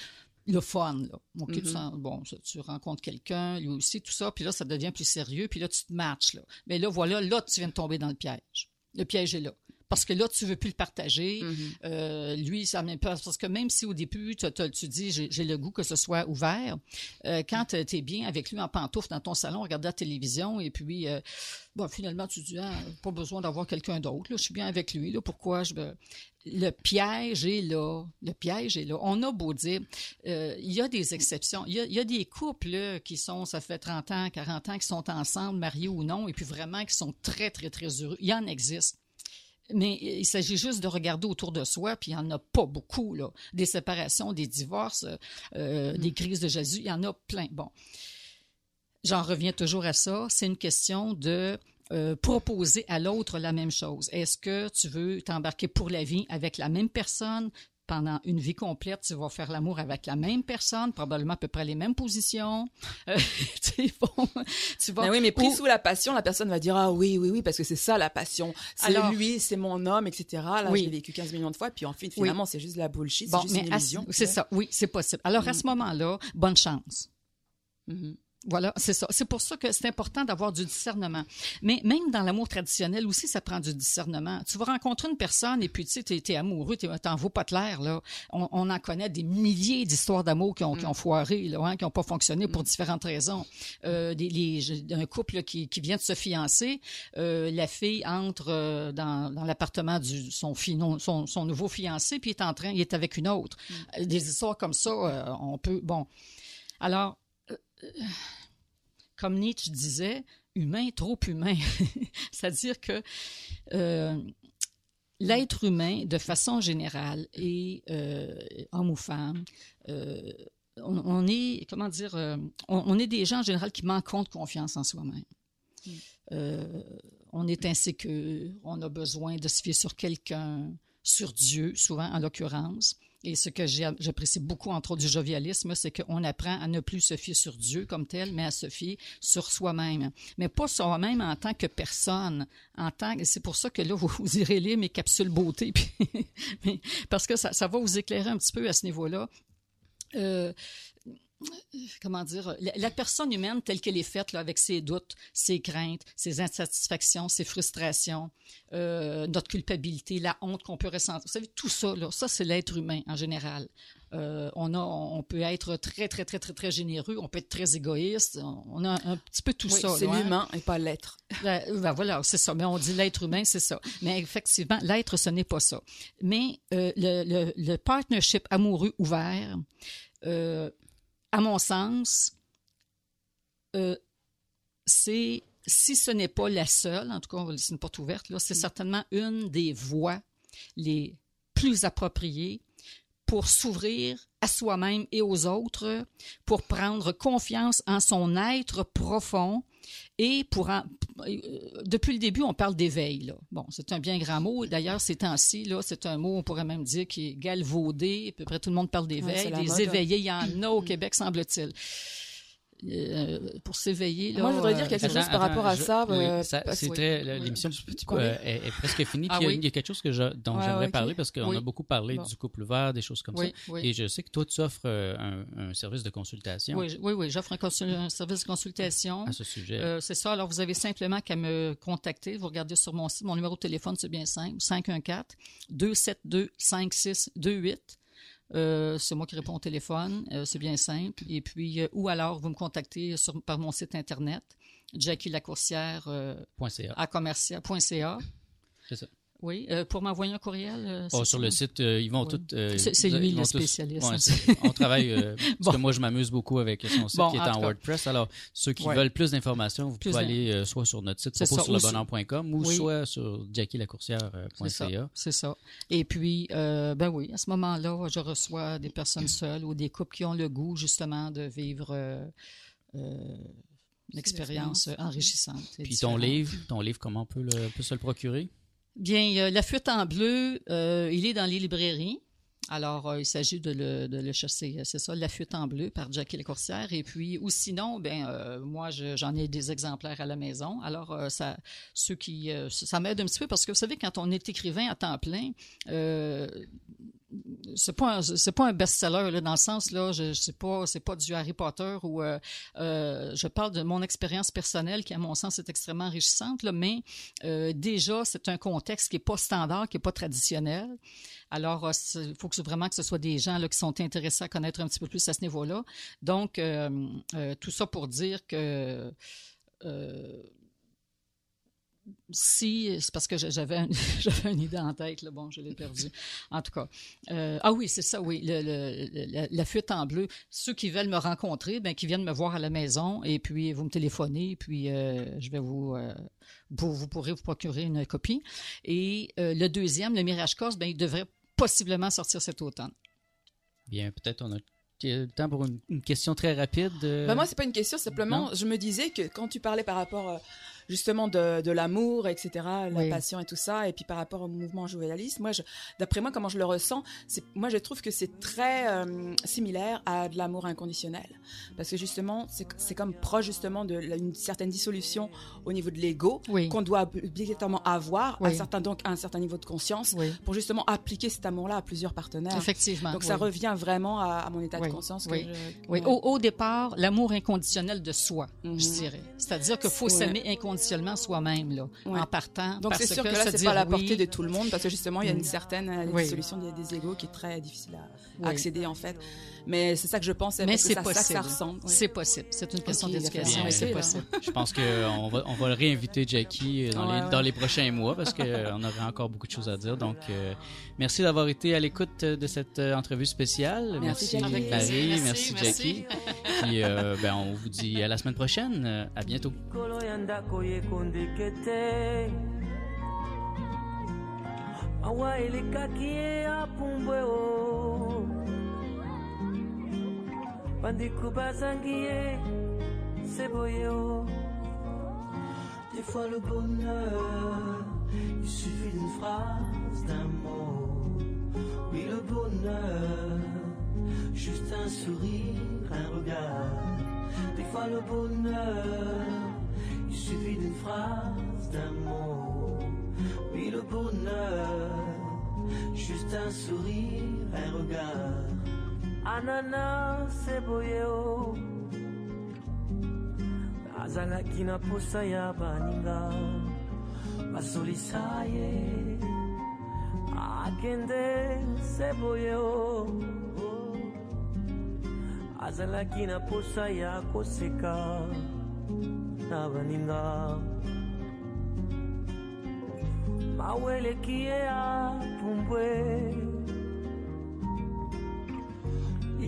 Speaker 2: le fun, là. Tu,
Speaker 4: Mhm.
Speaker 2: sens- bon, tu rencontres quelqu'un, lui aussi, tout ça, puis là, ça devient plus sérieux, puis là, tu te matches, là. Mais là, voilà, là, tu viens de tomber dans le piège. Le piège est là. Parce que là, tu veux plus le partager.
Speaker 4: Mhm.
Speaker 2: Euh, lui, ça même pas parce que même si au début tu, dis j'ai le goût que ce soit ouvert, euh, quand tu es bien avec lui en pantoufle dans ton salon, regarder la télévision et puis euh, bon finalement tu dis ah, pas besoin d'avoir quelqu'un d'autre, là, je suis bien avec lui, là, pourquoi je me- le piège est là, le piège est là. On a beau dire, euh, il y a des exceptions. Il y a, il y a des couples là, qui sont, ça fait 30 ans, 40 ans, qui sont ensemble, mariés ou non, et puis vraiment qui sont très, très, très heureux. Il y en existe. Mais il s'agit juste de regarder autour de soi, puis il n'y en a pas beaucoup, là. Des séparations, des divorces, euh, des crises de Jésus, il y en a plein. Bon. J'en reviens toujours à ça. C'est une question de euh, proposer à l'autre la même chose. Est-ce que tu veux t'embarquer pour la vie avec la même personne? Pendant une vie complète, tu vas faire l'amour avec la même personne, probablement à peu près les mêmes positions. [LAUGHS] Euh, tu sais, bon, tu vas.
Speaker 4: Ben oui, mais pris
Speaker 2: ou-
Speaker 4: sous la passion, la personne va dire ah oui, oui, oui, parce que c'est ça la passion. C'est
Speaker 2: Alors-
Speaker 4: lui, c'est mon homme, etc. Là,
Speaker 2: Oui.
Speaker 4: je l'ai vécu 15 millions de fois, puis en fait, finalement, c'est juste de la bullshit,
Speaker 2: Bon,
Speaker 4: c'est juste
Speaker 2: mais
Speaker 4: une illusion.
Speaker 2: c'est ça, oui, c'est possible. Alors, à
Speaker 4: Mm.
Speaker 2: ce moment-là, bonne chance.
Speaker 4: Mhm.
Speaker 2: Voilà, c'est ça. C'est pour ça que c'est important d'avoir du discernement. Mais même dans l'amour traditionnel aussi, ça prend du discernement. Tu vas rencontrer une personne et puis tu sais, t'es, t'es amoureux, t'es, t'en vaux pas clair là. On, on en connaît des milliers d'histoires d'amour qui ont, qui ont foiré, là, hein, qui ont pas fonctionné pour différentes raisons. Euh, des, les, un couple là, qui, qui vient de se fiancer, euh, la fille entre euh, dans, dans l'appartement du son, son, son nouveau fiancé puis il est en train, il est avec une autre. Euh, Des histoires comme ça, euh, on peut. Bon, alors comme Nietzsche disait, humain, trop humain. [LAUGHS] C'est-à-dire que euh, l'être humain, de façon générale, et euh, homme ou femme, euh, on, on est, comment dire, euh, on, on est des gens en général qui manquent de confiance en soi-même. Euh, on est insécure, on a besoin de se fier sur quelqu'un, sur Dieu, souvent en l'occurrence. Et ce que j'apprécie beaucoup, entre autres, du jovialisme, c'est qu'on apprend à ne plus se fier sur Dieu comme tel, mais à se fier sur soi-même. Mais pas soi-même en tant que personne, en tant et c'est pour ça que là, vous, irez lire mes capsules beauté, [LAUGHS] puis- parce que ça, ça va vous éclairer un petit peu à ce niveau-là. Euh, comment dire, la, la personne humaine telle qu'elle est faite, là, avec ses doutes, ses craintes, ses insatisfactions, ses frustrations, euh, notre culpabilité, la honte qu'on peut ressentir. Vous savez, tout ça, là, ça, c'est l'être humain en général. Euh, on, a, on peut être très, très, très, très, très généreux, on peut être très égoïste, on a un, petit peu tout
Speaker 4: Oui,
Speaker 2: ça.
Speaker 4: c'est
Speaker 2: hein.
Speaker 4: l'humain et pas l'être. [LAUGHS]
Speaker 2: Ben, ben voilà, c'est ça. Mais on dit l'être humain, c'est ça. Mais effectivement, l'être, ce n'est pas ça. Mais euh, le, le, le partnership amoureux ouvert, euh, à mon sens, euh, c'est, si ce n'est pas la seule, en tout cas, on va laisser une porte ouverte, là, c'est certainement une des voies les plus appropriées pour s'ouvrir à soi-même et aux autres, pour prendre confiance en son être profond et pour en- euh, depuis le début, on parle d'éveil. Bon, c'est un bien grand mot. D'ailleurs, ces temps-ci, là, c'est un mot, on pourrait même dire, qui est galvaudé. À peu près tout le monde parle d'éveil. Des.
Speaker 4: Mm.
Speaker 2: éveillés, il y en a au [CLEARS THROAT] Québec, semble-t-il. Euh, pour s'éveiller.
Speaker 4: Moi, je voudrais dire
Speaker 2: euh,
Speaker 4: quelque
Speaker 1: Attends,
Speaker 4: chose par rapport à ça.
Speaker 1: oui,
Speaker 4: euh,
Speaker 1: ça,
Speaker 2: oui. Oui.
Speaker 1: l'émission euh, est, est presque finie.
Speaker 2: Ah
Speaker 1: Puis il y a-
Speaker 2: oui?
Speaker 1: il y a quelque chose que je- dont
Speaker 4: Ouais,
Speaker 1: j'aimerais parler parce qu'on
Speaker 2: Oui.
Speaker 1: a beaucoup parlé
Speaker 2: Bon.
Speaker 1: du couple ouvert, des choses comme
Speaker 2: Oui,
Speaker 1: ça.
Speaker 2: oui.
Speaker 1: Et je sais que toi, tu offres euh, un, un service de consultation
Speaker 2: Oui, oui, oui, j'offre un, service de consultation.
Speaker 1: à ce sujet.
Speaker 2: Euh, c'est ça. Alors, vous avez simplement qu'à me contacter. Vous regardez sur mon site. Mon numéro de téléphone, c'est bien simple. 514-272-5628. Euh, c'est moi qui réponds au téléphone. Euh, c'est bien simple. Et puis, euh, ou alors, vous me contactez sur, par mon site Internet, Jackie Lacourcière, euh,
Speaker 1: Point .ca.
Speaker 2: à commercial.ca.
Speaker 1: C'est ça.
Speaker 2: Oui. Euh, pour m'envoyer un courriel. euh,
Speaker 1: Oh,
Speaker 2: c'est
Speaker 1: sur le site, euh, ils vont
Speaker 2: Oui.
Speaker 1: tous. euh,
Speaker 2: C'est- lui le
Speaker 1: tous-
Speaker 2: spécialiste.
Speaker 1: Ouais, on travaille. euh, [LAUGHS] parce
Speaker 2: Bon.
Speaker 1: que moi, je m'amuse beaucoup avec son site
Speaker 2: Bon,
Speaker 1: qui est
Speaker 2: en.
Speaker 1: WordPress. Alors, ceux qui
Speaker 2: Ouais.
Speaker 1: veulent plus d'informations, vous
Speaker 2: Plus
Speaker 1: pouvez aller euh, soit sur notre site,
Speaker 2: ça,
Speaker 1: sur
Speaker 2: ou
Speaker 1: lebonheur.com ou
Speaker 2: Oui.
Speaker 1: soit sur jackielacourcière.ca.
Speaker 2: C'est ça, c'est ça. Et puis, euh, ben oui, à ce moment-là, je reçois des personnes [COUGHS] seules ou des couples qui ont le goût justement de vivre euh, euh, une expérience enrichissante. et
Speaker 1: Puis ton livre, ton livre, comment on peut, le, peut se le procurer?
Speaker 2: Bien, La fuite en bleu, euh, il est dans les librairies. Alors, euh, il s'agit de le, chasser, euh, c'est ça, La fuite en bleu par Jackie Lecourcière. Et puis, ou sinon, ben, moi, je- j'en ai des exemplaires à la maison. Alors, ça, ceux qui, ça m'aide un petit peu parce que vous savez, quand on est écrivain à temps plein, c'est pas c'est pas un best-seller là, dans le sens là je, sais pas c'est pas du Harry Potter ou euh, euh, je parle de mon expérience personnelle qui à mon sens est extrêmement enrichissante là, mais euh, déjà c'est un contexte qui est pas standard qui est pas traditionnel. Alors il faut que vraiment que ce soit des gens là qui sont intéressés à connaître un petit peu plus à ce niveau-là. Donc euh, euh, tout ça pour dire que si, c'est parce que j'avais un- [LAUGHS] j'avais une idée en tête, là, bon, je l'ai perdu. En tout cas, euh, ah oui, c'est ça, oui, le, le- la, la fuite en bleu. Ceux qui veulent me rencontrer, ben, qui viennent me voir à la maison, et puis vous me téléphonez, puis euh, je vais vous, euh, vous, vous pourrez vous procurer une copie. Et euh, le deuxième, le Mirage Corse, ben, il devrait possiblement sortir cet automne.
Speaker 1: Bien, peut-être on a le temps pour une, une question très rapide.
Speaker 4: Bah, moi, c'est pas une question, simplement,
Speaker 1: Non?
Speaker 4: je me disais que quand tu parlais par rapport euh, justement de, de l'amour, etc., la
Speaker 2: Oui.
Speaker 4: passion et tout ça, et puis par rapport au mouvement jovialiste, moi, je, d'après moi, comment je le ressens, c'est, moi, je trouve que c'est très euh, similaire à de l'amour inconditionnel, parce que justement, c'est, c'est comme proche justement de la- une certaine dissolution au niveau de l'ego
Speaker 2: Oui.
Speaker 4: qu'on doit obligatoirement avoir,
Speaker 2: Oui.
Speaker 4: un certain donc à un certain niveau de conscience,
Speaker 2: Oui.
Speaker 4: pour justement appliquer cet amour-là à plusieurs partenaires.
Speaker 2: Effectivement.
Speaker 4: Donc ça
Speaker 2: oui.
Speaker 4: revient vraiment à, à mon état
Speaker 2: Oui,
Speaker 4: de conscience.
Speaker 2: oui,
Speaker 4: que je-
Speaker 2: Oui,
Speaker 4: ouais.
Speaker 2: au, au départ, l'amour inconditionnel de soi,
Speaker 4: Mhm.
Speaker 2: je dirais. C'est-à-dire qu'il faut s'aimer inconditionnellement soi-même, là,
Speaker 4: Ouais.
Speaker 2: en partant.
Speaker 4: Donc c'est sûr que,
Speaker 2: que
Speaker 4: là, c'est pas à la
Speaker 2: oui-
Speaker 4: portée de tout le monde parce que justement, il y a une
Speaker 2: Mm.
Speaker 4: certaine euh,
Speaker 2: Oui.
Speaker 4: dissolution des, des égos qui est très difficile à, accéder en fait. Mais c'est ça que je pense,
Speaker 2: Mais c'est
Speaker 4: ça, ça que
Speaker 2: possible.
Speaker 4: ça ressemble. oui.
Speaker 2: C'est possible. C'est une question
Speaker 4: Ok, il a
Speaker 2: d'éducation c'est possible.
Speaker 1: Je pense qu'on va, on va le réinviter, Jackie, dans,
Speaker 4: Ouais,
Speaker 1: les,
Speaker 4: ouais.
Speaker 1: dans les prochains mois parce qu'on aurait encore beaucoup de choses à dire. Donc, euh, merci d'avoir été à l'écoute de cette euh, entrevue spéciale.
Speaker 4: Merci,
Speaker 1: Merci,
Speaker 4: Jackie.
Speaker 1: Marie,
Speaker 2: Merci,
Speaker 1: merci,
Speaker 2: merci.
Speaker 1: Jackie. Puis, euh, ben, on vous dit à la semaine prochaine. Euh, À bientôt.
Speaker 5: Kolo ya ndako yekondekete awa elekaki ye apumbwe o bandeko bazangi ye seboye o Des fois le bonheur, il suffit d'une phrase, d'un mot. Oui, le bonheur, juste un sourire, un regard. Des fois le bonheur, il suffit d'une phrase, d'un mot. Oui, le bonheur, juste un sourire, un regard. Ananas, c'est boyeo. azalaki na posa ya baninga. Basolisa ye akende se boye o azalaki na posa ya koseka na baninga. Maweleki ye ya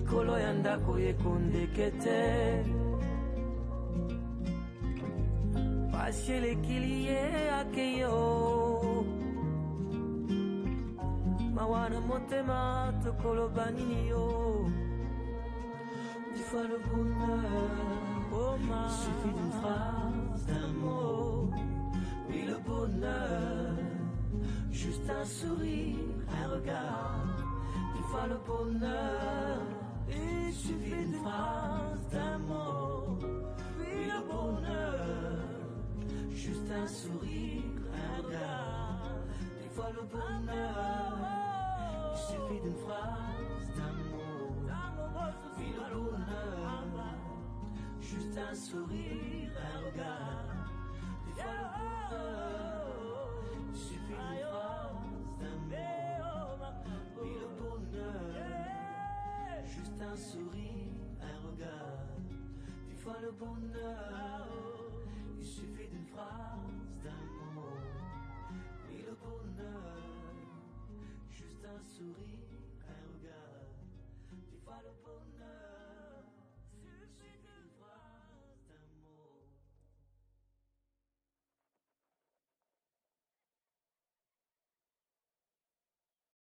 Speaker 5: likolo ya ndako ekondeke te pasi elekili ye ake yo mawa na motema tokoloba nini yo le bonheur oh, ma. suffit d'une phrase, d'un mot. Oui, le bonheur, juste un sourire, un regard. Fois le bonheur, il suffit d'une phrase, d'un mot. Oui, le bonheur, juste un sourire, un regard. Des fois le bonheur, il suffit d'une phrase, d'un mot. Oui, le bonheur, juste un sourire, un regard. Des fois le bonheur, il suffit d'une phrase, un sourire, un regard. Tu vois le bonheur, il suffit d'une phrase.